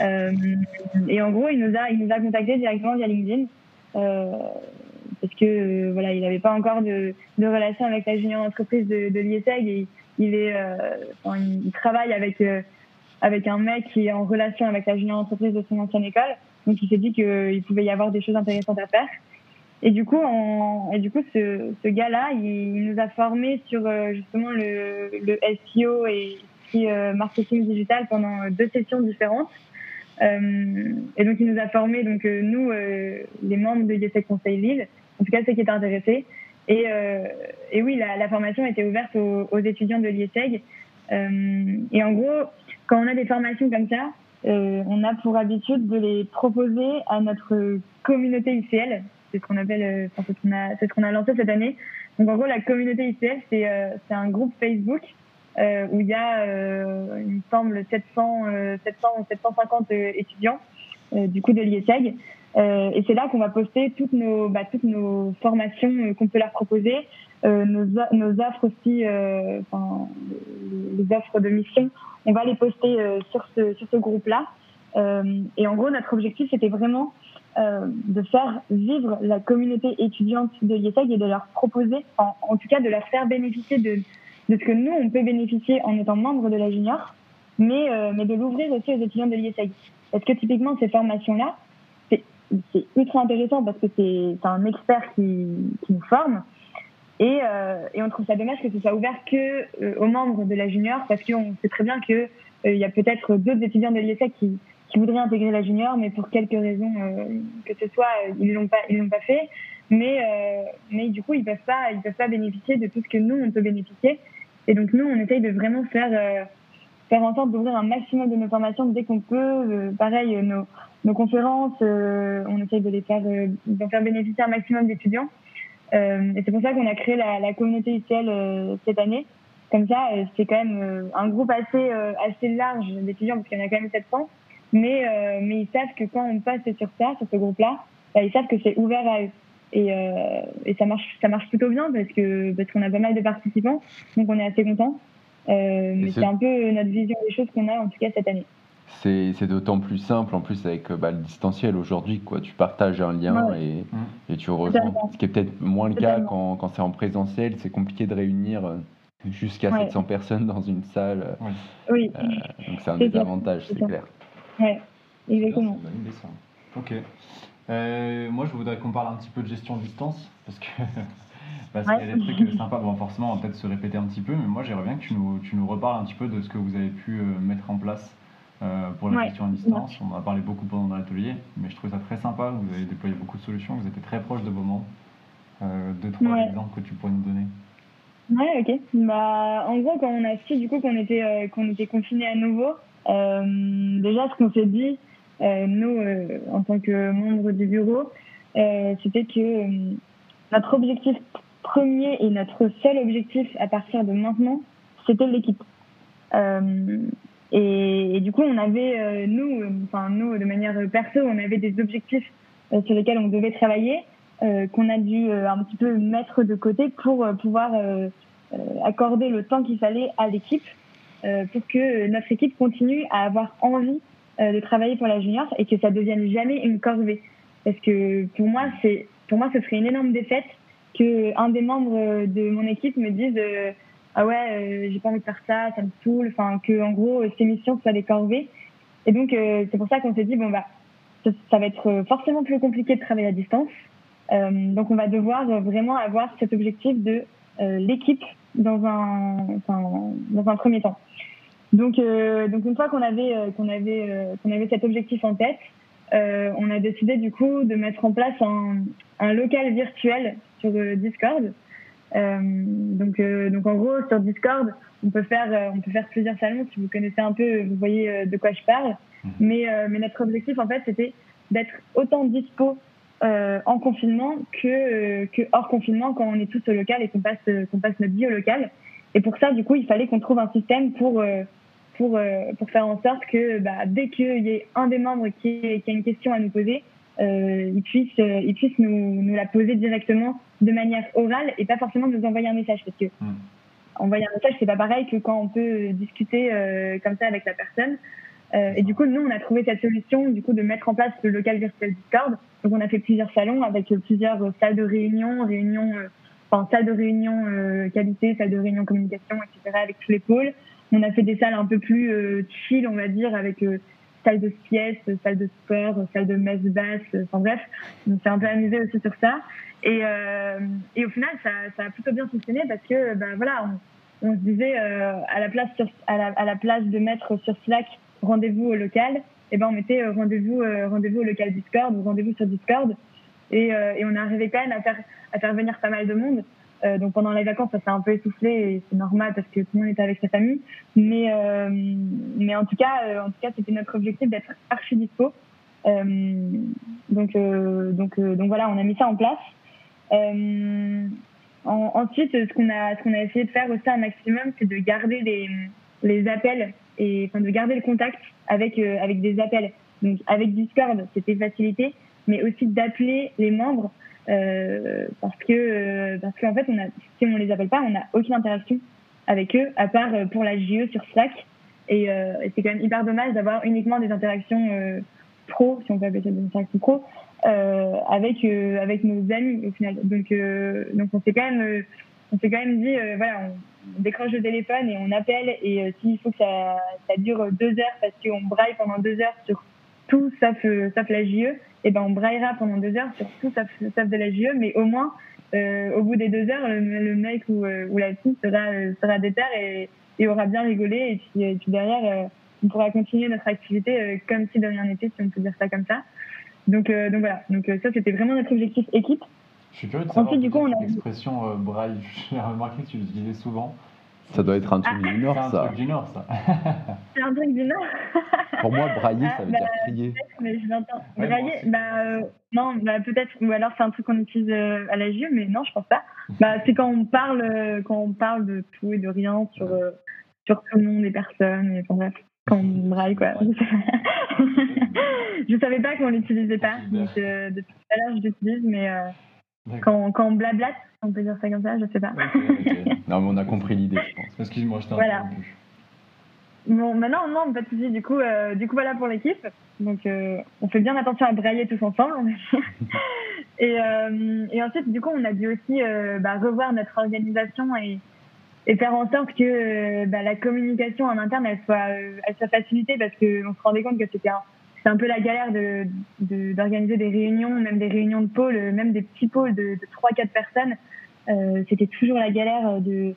Speaker 2: Mmh, et en gros, il nous a il nous a contacté directement via LinkedIn parce que voilà, il n'avait pas encore de, de relation avec la junior entreprise de, de et il est enfin, il travaille avec avec un mec qui est en relation avec la junior entreprise de son ancienne école. Donc il s'est dit qu'il pouvait y avoir des choses intéressantes à faire. Et du coup, et du coup, ce, ce gars-là, il, nous a formés sur euh, justement le, le SEO et euh, marketing digital pendant deux sessions différentes. Euh, et donc, il nous a formés, donc nous, les membres de YesEC Conseil Lille, en tout cas ceux qui étaient intéressés. Et, et oui, la, la, formation était ouverte aux, aux étudiants de l'IESEG. et en gros, quand on a des formations comme ça, on a pour habitude de les proposer à notre communauté ICL. C'est ce qu'on appelle, c'est ce qu'on a, ce qu'on a lancé cette année. Donc en gros, la communauté ICL, c'est c'est un groupe Facebook euh, où il y a, euh, il me semble, 700, 700 ou 750 étudiants du coup de l'IESEG. Euh, et c'est là qu'on va poster toutes nos, bah, toutes nos formations qu'on peut leur proposer, euh, nos, nos offres aussi, euh, les offres de mission. On va les poster sur ce, sur ce groupe-là. et en gros, notre objectif, c'était vraiment de faire vivre la communauté étudiante de l'IESEG et de leur proposer, en, tout cas de leur faire bénéficier de, de ce que nous, on peut bénéficier en étant membre de la junior, mais, euh, mais de l'ouvrir aussi aux étudiants de l'IESEG. Parce que typiquement, ces formations-là, c'est ultra intéressant parce que c'est un expert qui, qui nous forme. Et, euh, et, on trouve ça dommage que ce soit ouvert que euh, aux membres de la junior parce qu'on sait très bien qu'il euh, il y a peut-être d'autres étudiants de l'IESEG qui, qui voudraient intégrer la junior, mais pour quelques raisons que ce soit, ils l'ont pas, ils l'ont pas fait. Mais, mais du coup, ils peuvent pas, ils peuvent pas bénéficier de tout ce que nous on peut bénéficier. Et donc nous, on essaye de vraiment faire euh, faire en sorte d'ouvrir un maximum de nos formations dès qu'on peut. Euh, pareil, nos, conférences, euh, on essaye de les faire d'en faire bénéficier un maximum d'étudiants. et c'est pour ça qu'on a créé la, communauté ICL cette année. Comme ça, c'est quand même un groupe assez assez large d'étudiants parce qu'il y en a quand même 700. Mais mais ils savent que quand on passe sur ça, sur ce groupe-là, bah, ils savent que c'est ouvert à eux. Et, euh, et, ça marche, ça marche plutôt bien parce que parce qu'on a pas mal de participants, donc on est assez content. Euh, mais c'est un peu notre vision des choses qu'on a en tout cas cette année.
Speaker 1: C'est d'autant plus simple en plus avec bah, le distanciel aujourd'hui quoi. Tu partages un lien et, mmh. et, tu rejoins. Ce qui est peut-être moins le cas quand, quand c'est en présentiel. C'est compliqué de réunir euh, jusqu'à 700 personnes dans une salle.
Speaker 2: Oui.
Speaker 1: Euh, donc c'est un désavantage, c'est clair.
Speaker 2: Ouais, exactement.
Speaker 4: Ok. Euh, moi, je voudrais qu'on parle un petit peu de gestion de distance, parce que (laughs) parce qu'il y a des trucs sympas. Bon, forcément, on va peut-être se répéter un petit peu, mais moi, j'aimerais bien que tu nous, tu nous reparles un petit peu de ce que vous avez pu euh, mettre en place euh, pour la gestion à distance. On en a parlé beaucoup pendant l'atelier, mais je trouvais ça très sympa. Vous avez déployé beaucoup de solutions, vous étiez très proche de vos membres. deux, trois exemples que tu pourrais nous donner.
Speaker 2: Ouais, ok. Bah, en gros, quand on a su du coup qu'on était, qu'on était confiné à nouveau, déjà, ce qu'on s'est dit, euh, nous, euh, en tant que membres du bureau, euh, c'était que notre objectif premier et notre seul objectif à partir de maintenant, c'était l'équipe. Et, et, du coup, on avait, nous, enfin nous, de manière perso, on avait des objectifs sur lesquels on devait travailler, qu'on a dû un petit peu mettre de côté pour pouvoir accorder le temps qu'il fallait à l'équipe pour que notre équipe continue à avoir envie euh, de travailler pour la junior et que ça devienne jamais une corvée. Parce que pour moi, c'est pour moi, ce serait une énorme défaite que un des membres de mon équipe me dise euh, ah ouais, euh, j'ai pas envie de faire ça, ça me saoule. Enfin, que en gros, ces missions soient des corvées. Et donc, c'est pour ça qu'on s'est dit bon bah, ça, va être forcément plus compliqué de travailler à distance. donc, on va devoir vraiment avoir cet objectif de l'équipe dans un, dans un premier temps. Donc, euh, donc une fois qu'on avait euh, qu'on avait euh, qu'on avait cet objectif en tête, on a décidé du coup de mettre en place un, un local virtuel sur Discord. donc donc en gros sur Discord, on peut faire on peut faire plusieurs salons. Si vous connaissez un peu, vous voyez de quoi je parle. Mmh. Mais mais notre objectif en fait c'était d'être autant dispo en confinement que, que hors confinement quand on est tous au local et qu'on passe, qu'on passe notre vie au local. Et pour ça, du coup, il fallait qu'on trouve un système pour, pour, euh, pour faire en sorte que bah, dès qu'il y ait un des membres qui, qui, a une question à nous poser, euh, il puisse, euh, il puisse nous, nous, la poser directement de manière orale et pas forcément nous envoyer un message. Parce que hmm. envoyer un message, c'est pas pareil que quand on peut discuter euh, comme ça avec la personne. Et du coup, nous, on a trouvé cette solution du coup de mettre en place le local virtuel Discord. Donc, on a fait plusieurs salons avec plusieurs salles de réunion, réunions, enfin salles de réunion qualité, salles de réunion communication, etc. avec tous les pôles. On a fait des salles un peu plus euh, chill, on va dire, avec euh, salle de sieste, salle de sport, salle de messe basse, enfin bref, on s'est un peu amusé aussi sur ça. Et, euh, et au final, ça, ça, a plutôt bien fonctionné parce que, ben voilà, on, se disait à la place sur, à, la, à la, de mettre sur Slack rendez-vous au local, et eh ben on mettait rendez-vous rendez-vous au local Discord ou rendez-vous sur Discord. et, et on est arrivé quand même à faire, à faire venir pas mal de monde. Euh, donc pendant les vacances, ça s'est un peu essoufflé et c'est normal parce que tout le monde était avec sa famille. Mais, euh, mais en tout cas, c'était notre objectif d'être archi dispo. donc, voilà, on a mis ça en place. ensuite, ce qu'on a, essayé de faire aussi un maximum, c'est de garder les, appels et de garder le contact avec avec des appels. Donc avec Discord, c'était facilité, mais aussi d'appeler les membres euh, parce que euh, parce qu'en fait, on a, si on les appelle pas, on n'a aucune interaction avec eux, à part euh, pour la JE sur Slack. Et, et c'est quand même hyper dommage d'avoir uniquement des interactions pro, si on peut appeler ça des interactions pro, avec avec nos amis au final. Donc donc on s'est quand même on s'est quand même dit voilà on, décroche le téléphone et on appelle et s'il faut que ça, ça dure deux heures parce qu'on braille pendant deux heures sur tout sauf, sauf la JE, et ben on braillera pendant deux heures sur tout sauf, de la JE, mais au moins, euh, au bout des deux heures, le, mec ou, euh, ou, la fille sera, euh, sera déter et, et aura bien rigolé. Et puis, et puis derrière, on pourra continuer notre activité comme si de rien n'était, si on peut dire ça comme ça. Donc, donc voilà, donc ça c'était vraiment notre objectif équipe.
Speaker 4: Je suis curieux de savoir Ensuite, du coup, on a l'expression braille. (laughs) J'ai remarqué que tu l'utilisais souvent.
Speaker 1: Ça doit être un truc du Nord, ça.
Speaker 4: C'est un truc du Nord, ça.
Speaker 2: C'est un truc du Nord.
Speaker 1: Pour moi, brailler, ça veut dire bah, crier.
Speaker 2: Mais je l'entends. brailler, bah, euh, non, bah, peut-être, ou alors c'est un truc qu'on utilise euh, à la JU, mais non, je pense pas. Bah, c'est quand on parle, euh, quand on parle de tout et de rien sur, sur tout le monde, des personnes, et, enfin, bref, quand on braille, quoi. (laughs) (laughs) je savais pas qu'on l'utilisait pas, donc depuis tout à l'heure, je l'utilise, mais quand, quand on blablate, on peut dire ça comme ça, je sais pas. (laughs)
Speaker 1: non, mais on a compris l'idée, je pense.
Speaker 4: Excuse-moi, je t'ai
Speaker 2: voilà. Bon, maintenant, non, pas de soucis. Du coup, euh, du coup, voilà pour l'équipe. Donc, euh, on fait bien attention à brailler tous ensemble. (laughs) et, euh, et ensuite, du coup, on a dû aussi bah, revoir notre organisation et, et faire en sorte que bah, la communication en interne, elle soit, elle soit facilitée parce qu'on se rendait compte que c'était un, c'est un peu la galère de, d'organiser des réunions, même des réunions de pôle, même des petits pôles de, de 3-4 personnes. Euh, c'était toujours la galère de,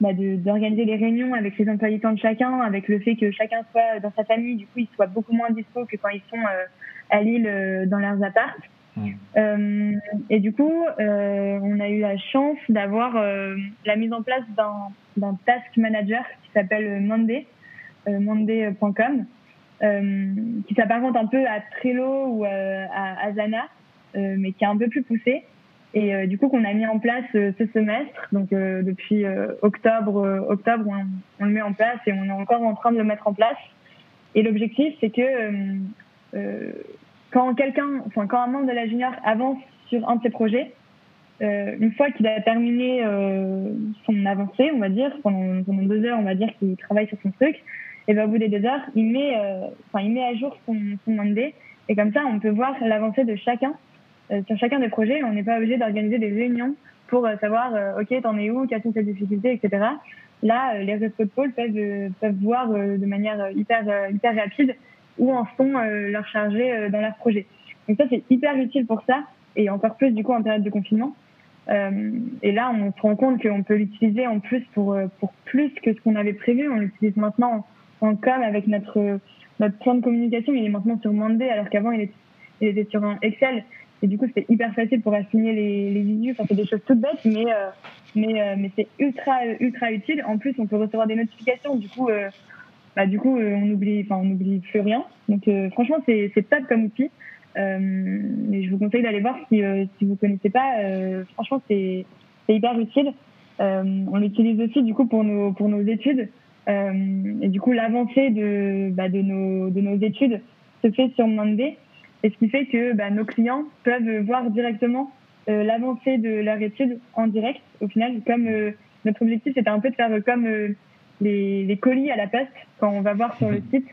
Speaker 2: bah d'organiser les réunions avec les employés temps de chacun, avec le fait que chacun soit dans sa famille, du coup, ils soient beaucoup moins dispo que quand ils sont euh, à Lille euh, dans leurs apparts. Euh, et du coup, euh, on a eu la chance d'avoir la mise en place d'un, d'un task manager qui s'appelle Monday, monday.com. Euh, qui s'apparente un peu à Trello ou euh, à Asana, euh, mais qui est un peu plus poussé. Et du coup, qu'on a mis en place ce semestre. Donc, depuis octobre, octobre, on, le met en place et on est encore en train de le mettre en place. Et l'objectif, c'est que quand quelqu'un, enfin, quand un membre de la junior avance sur un de ses projets, euh, une fois qu'il a terminé euh, son avancée, on va dire, pendant, pendant deux heures, on va dire qu'il travaille sur son truc, et ben, au bout des deux heures, il met, euh, enfin, il met à jour son, son. Et comme ça, on peut voir l'avancée de chacun euh, sur chacun des projets. On n'est pas obligé d'organiser des réunions pour euh, savoir, OK, t'en es où, quelles sont tes difficultés, etc. Là, les restos de pôle peuvent, peuvent voir de manière hyper, hyper rapide où en sont leurs chargés dans leur projet. Donc ça, c'est hyper utile pour ça, et encore plus du coup en période de confinement. Et là, on se rend compte qu'on peut l'utiliser en plus pour, pour plus que ce qu'on avait prévu. On l'utilise maintenant en com avec notre, notre plan de communication. Il est maintenant sur Monday, alors qu'avant, il, il, était sur un Excel. Et du coup, c'était hyper facile pour assigner les, les visus. Enfin, c'est des choses toutes bêtes, mais, euh, mais, euh, mais c'est ultra, ultra utile. En plus, on peut recevoir des notifications. Du coup, euh, bah, du coup on oublie, enfin, on oublie plus rien. Donc, franchement, c'est, c'est top comme outil. mais je vous conseille d'aller voir si, si vous connaissez pas. franchement, c'est, c'est hyper utile. on l'utilise aussi, du coup, pour nos, pour nos études. Euh, et du coup, l'avancée de, bah, de, nos, de nos études se fait sur Monday. Et ce qui fait que bah, nos clients peuvent voir directement euh, l'avancée de leur étude en direct. Au final, comme euh, notre objectif c'était un peu de faire comme les, les, colis à la poste, quand on va voir sur le site,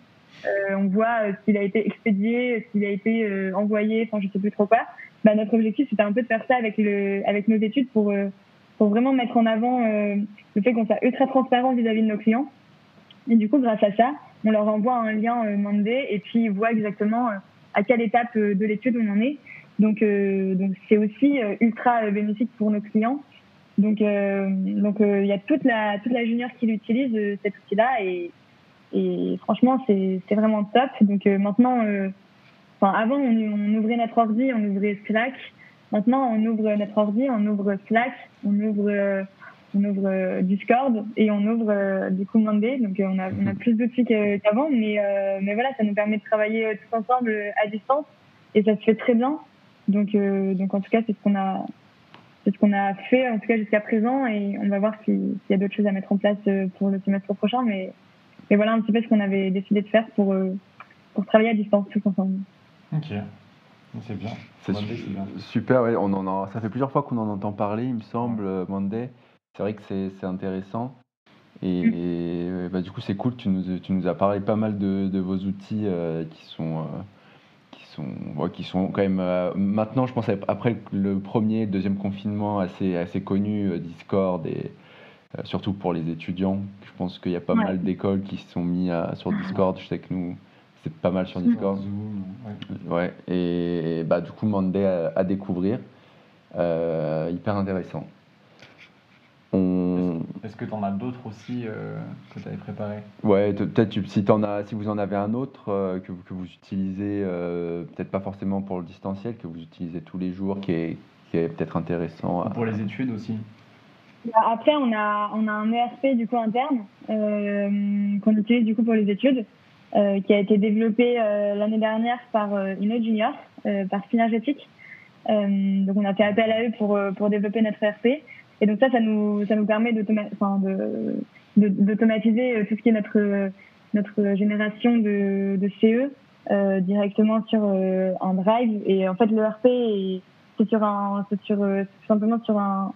Speaker 2: on voit s'il a été expédié, s'il a été envoyé, enfin je sais plus trop quoi. Bah, notre objectif c'était un peu de faire ça avec, le, avec nos études pour, pour vraiment mettre en avant le fait qu'on soit ultra transparent vis-à-vis -vis de nos clients et du coup, grâce à ça, on leur envoie un lien euh, Monday et puis ils voient exactement euh, à quelle étape euh, de l'étude on en est. Donc, donc c'est aussi ultra bénéfique pour nos clients. Donc, donc il y a toute la toute la junior qui l'utilise cet outil-là et, et franchement c'est c'est vraiment top. Donc maintenant, enfin avant on, on, ouvrait notre ordi, on ouvrait Slack. Maintenant, on ouvre notre ordi, on ouvre Slack, on ouvre, on ouvre Discord et on ouvre du coup Monday. Donc, on a, on a plus d'outils qu'avant, mais, mais voilà, ça nous permet de travailler tous ensemble à distance et ça se fait très bien. Donc, donc en tout cas, c'est ce qu'on a, c'est ce qu'on a fait en tout cas jusqu'à présent et on va voir s'il y a d'autres choses à mettre en place pour le semestre prochain. Mais, mais voilà un petit peu ce qu'on avait décidé de faire pour, pour travailler à distance tous ensemble.
Speaker 4: Ok, c'est bien.
Speaker 1: C'est super, ouais. on en ça fait plusieurs fois qu'on en entend parler, il me semble, ouais. Monday. C'est vrai que c'est intéressant. Et, mm. bah, du coup, c'est cool, tu nous, tu nous as parlé pas mal de, de vos outils euh, qui sont. Euh, qui sont, ouais, qui sont quand même euh, maintenant je pense après le premier deuxième confinement assez assez connu euh, Discord et surtout pour les étudiants je pense qu'il y a pas mal d'écoles qui se sont mis à, sur Discord je sais que nous c'est pas mal sur Discord. ouais. Et, bah, du coup, Monday à, à découvrir. Hyper intéressant.
Speaker 4: On... Est-ce que tu en as d'autres aussi euh, que tu avais préparé?
Speaker 1: Ouais, peut-être si, en as, si vous en avez un autre euh, que, que, vous utilisez, euh, peut-être pas forcément pour le distanciel, que vous utilisez tous les jours, qui est, qui est peut-être intéressant. À...
Speaker 4: Pour les études aussi
Speaker 2: bah, après, on a, on a un ERP du coup interne qu'on utilise du coup pour les études. Euh, qui a été développé euh, l'année dernière par euh, une autre junior, par Synergétique. donc on a fait appel à eux pour, pour développer notre ERP. Et donc ça, ça nous, ça nous permet d'automatiser enfin tout ce qui est notre, notre génération de, de CE euh, directement sur euh, un drive. Et en fait, l'ERP, c'est sur un, c'est sur, simplement sur un,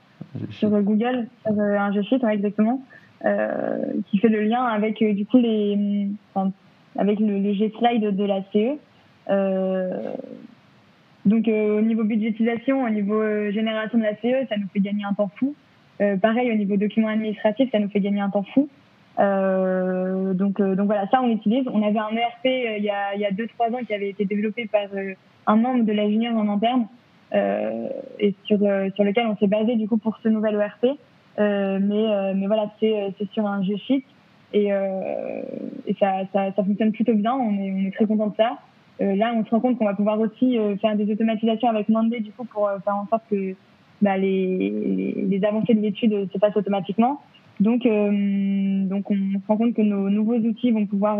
Speaker 2: sur Google, sur un G Sheet, exactement, euh, qui fait le lien avec du coup les, enfin, avec le, le G-Slide de la CE. Euh, donc euh, au niveau budgétisation, au niveau euh, génération de la CE, ça nous fait gagner un temps fou. pareil, au niveau document administratif, ça nous fait gagner un temps fou. Euh, donc, donc voilà, ça on utilise. On avait un ERP il y a, il y a deux trois ans qui avait été développé par un membre de la junior en interne et sur sur lequel on s'est basé du coup pour ce nouvel ERP. mais mais voilà, c'est sur un G-Sheet et, euh, et ça, ça, ça, fonctionne plutôt bien. On est, on est très content de ça. Euh, là, on se rend compte qu'on va pouvoir aussi euh, faire des automatisations avec Monday du coup pour euh, faire en sorte que bah, les, les, avancées de l'étude se passent automatiquement. Donc, donc on se rend compte que nos nouveaux outils vont pouvoir,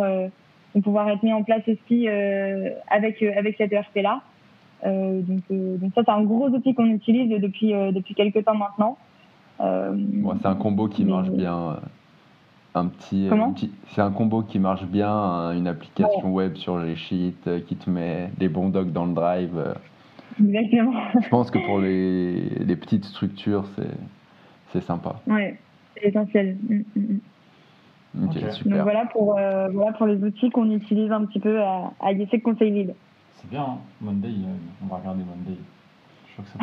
Speaker 2: vont pouvoir être mis en place aussi avec, avec cette ERP là. donc, donc ça, c'est un gros outil qu'on utilise depuis, depuis quelques temps maintenant.
Speaker 1: Bon, c'est un combo qui marche bien un petit, c'est un combo qui marche bien, hein, une application web sur les sheets euh, qui te met des bons docs dans le drive. Euh.
Speaker 2: Exactement.
Speaker 1: Je pense que pour les, les petites structures, c'est, c'est sympa.
Speaker 2: Ouais, c'est essentiel. Mm, mm,
Speaker 1: mm. Ok, super.
Speaker 2: Donc voilà pour, euh, voilà pour les outils qu'on utilise un petit peu à, à IESEC Conseil Libre.
Speaker 4: C'est bien, hein. Monday, on va regarder Monday. Je crois que ça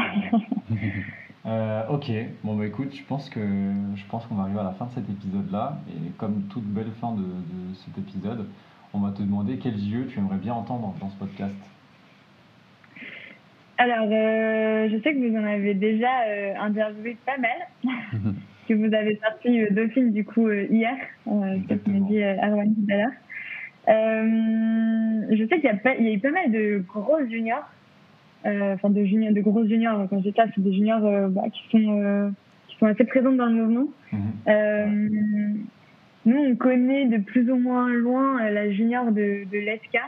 Speaker 4: peut (laughs) Euh, ok, bon bah écoute, je pense que je pense qu'on va arriver à la fin de cet épisode-là, et comme toute belle fin de, de, cet épisode, on va te demander quels yeux tu aimerais bien entendre dans ce podcast.
Speaker 2: Alors, euh, je sais que vous en avez déjà euh, interviewé pas mal, (laughs) que vous avez sorti deux films du coup hier, comme m'a dit Arwan tout à l'heure. je sais qu'il y, y, a eu pas mal de gros juniors enfin de juniors, de grosses juniors. Quand je dis ça, c'est des juniors euh, bah, qui sont euh, qui sont assez présentes dans le mouvement. Mmh. nous, on connaît de plus ou moins loin la junior de, de l'ESCA.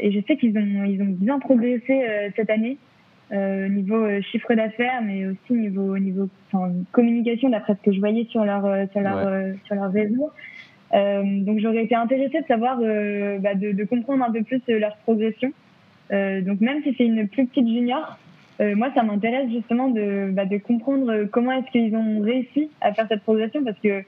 Speaker 2: et je sais qu'ils ont, ils ont bien progressé cette année, euh, niveau chiffre d'affaires, mais aussi niveau, niveau communication, d'après ce que je voyais sur leur, sur leur, ouais. sur leur réseau. Euh, donc j'aurais été intéressée de savoir, bah, de, de, comprendre un peu plus leur progression. Euh, donc même si c'est une plus petite junior, euh, moi ça m'intéresse justement de, bah, de comprendre comment est-ce qu'ils ont réussi à faire cette progression parce que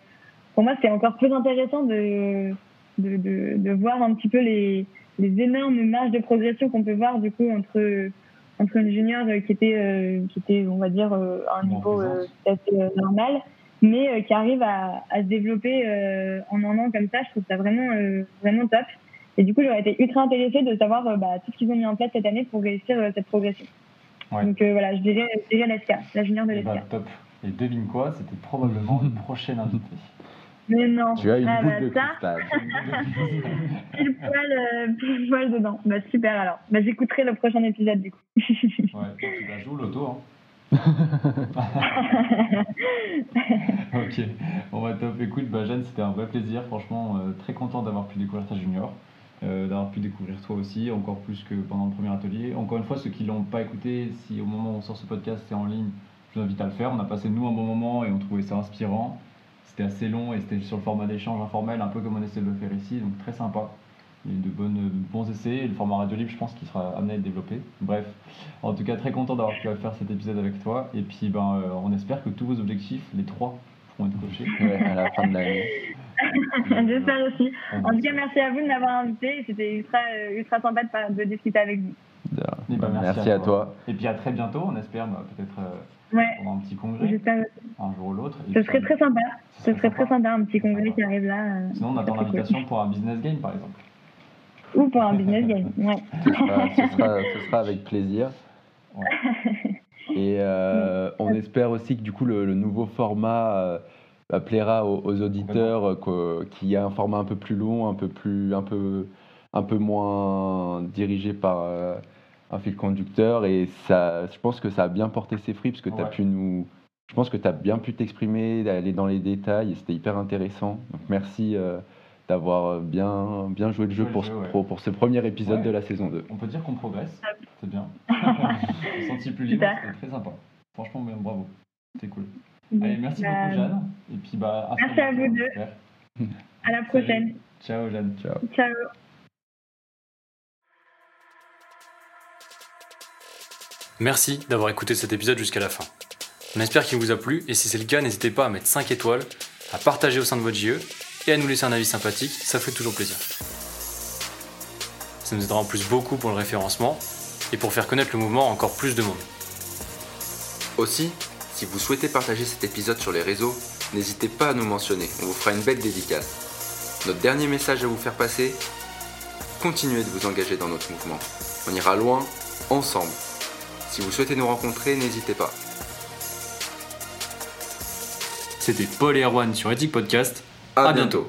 Speaker 2: pour moi c'est encore plus intéressant de, de, de, de, voir un petit peu les, les énormes marges de progression qu'on peut voir du coup entre entre une junior qui était euh, qui était on va dire euh, à un niveau euh, assez normal mais qui arrive à, à se développer en un an comme ça je trouve ça vraiment vraiment top et du coup, j'aurais été ultra intéressée de savoir euh, bah, tout ce qu'ils ont mis en place cette année pour réussir euh, cette progression. Ouais. Donc euh, voilà, je dirais, je dirais l'ESCA, la junior de l'ESCA.
Speaker 4: Bah, top. Et devine quoi, c'était probablement le prochain invité.
Speaker 2: Mais non.
Speaker 1: Tu as une
Speaker 2: Ah,
Speaker 1: boule
Speaker 2: bah,
Speaker 1: de
Speaker 2: ça,
Speaker 1: cristal. (laughs)
Speaker 2: pile poil, euh, pile poil dedans. Bah, super alors. Bah, j'écouterai le prochain épisode du coup. (laughs)
Speaker 4: Ouais, tu la joues l'auto. Hein. (laughs) ok, on va top. Écoute, bah, Jeanne, c'était un vrai plaisir. Franchement, euh, très content d'avoir pu découvrir ta junior, euh, d'avoir pu découvrir toi aussi, encore plus que pendant le premier atelier. Encore une fois, ceux qui l'ont pas écouté, si au moment où on sort ce podcast, c'est en ligne, je vous invite à le faire. On a passé nous un bon moment et on trouvait ça inspirant. C'était assez long et c'était sur le format d'échange informel, un peu comme on essaie de le faire ici, donc très sympa. Il y a eu de bons essais et le format radio libre, je pense qu'il sera amené à être développé. Bref, en tout cas, très content d'avoir pu faire cet épisode avec toi. Et puis, ben, euh, on espère que tous vos objectifs, les trois, pourront être cochés.
Speaker 1: Ouais, à la fin de l'année. (laughs)
Speaker 2: J'espère aussi. En tout cas, merci à vous de m'avoir invité. C'était ultra, euh, ultra sympa de, discuter avec vous.
Speaker 4: Eh ben,
Speaker 1: bah, merci, à toi.
Speaker 4: Et puis à très bientôt, on espère, bah, peut-être euh,
Speaker 2: Ouais,
Speaker 4: pendant un petit congrès,
Speaker 2: j'espère.
Speaker 4: un jour ou l'autre.
Speaker 2: Ce serait très sympa.
Speaker 4: ce
Speaker 2: Ce
Speaker 4: serait
Speaker 2: très
Speaker 4: sympa.
Speaker 2: sympa, un petit congrès qui arrive là. euh,
Speaker 4: Sinon, on attend l'invitation pour un business game, par exemple.
Speaker 2: cool. Ou pour un business game. (laughs) Ouais.
Speaker 1: Ce sera, ce sera- ce sera avec plaisir.
Speaker 4: Ouais.
Speaker 1: Et euh, (laughs) on espère aussi que du coup le, le nouveau format euh, bah, plaira aux, aux auditeurs, euh, y a un format un peu plus long, un peu plus, un peu, un peu moins dirigé par euh, un fil conducteur. Et ça, je pense que ça a bien porté ses fruits parce que tu as
Speaker 4: Ouais.
Speaker 1: pu nous, je pense que tu as bien pu t'exprimer, d'aller dans les détails. et C'était hyper intéressant. Donc merci. euh, d'avoir bien, bien joué le jeu
Speaker 4: le
Speaker 1: pour,
Speaker 4: jeu,
Speaker 1: ce,
Speaker 4: ouais.
Speaker 1: pour, pour ce premier épisode
Speaker 4: Ouais.
Speaker 1: de la saison 2.
Speaker 4: On peut dire qu'on progresse, c'est bien. Je me senti plus libre, c'était très sympa. Franchement, bien, bravo. C'était cool. Allez, merci
Speaker 2: Bah,
Speaker 4: beaucoup, Jeanne. Et puis, bah, à
Speaker 2: Merci à vous deux.
Speaker 4: espère.
Speaker 2: À la prochaine.
Speaker 4: Ciao, Jeanne.
Speaker 1: Ciao.
Speaker 2: Ciao.
Speaker 5: Merci d'avoir écouté cet épisode jusqu'à la fin. On espère qu'il vous a plu et si c'est le cas, n'hésitez pas à mettre 5 étoiles, à partager au sein de votre JE et à nous laisser un avis sympathique, ça fait toujours plaisir. Ça nous aidera en plus beaucoup pour le référencement et pour faire connaître le mouvement à encore plus de monde.
Speaker 6: Aussi, si vous souhaitez partager cet épisode sur les réseaux, n'hésitez pas à nous mentionner, on vous fera une belle dédicace. Notre dernier message à vous faire passer, continuez de vous engager dans notre mouvement. On ira loin, ensemble. Si vous souhaitez nous rencontrer, n'hésitez pas.
Speaker 5: C'était Paul et Erwan sur Ethic Podcast.
Speaker 6: À,
Speaker 5: À
Speaker 6: bientôt.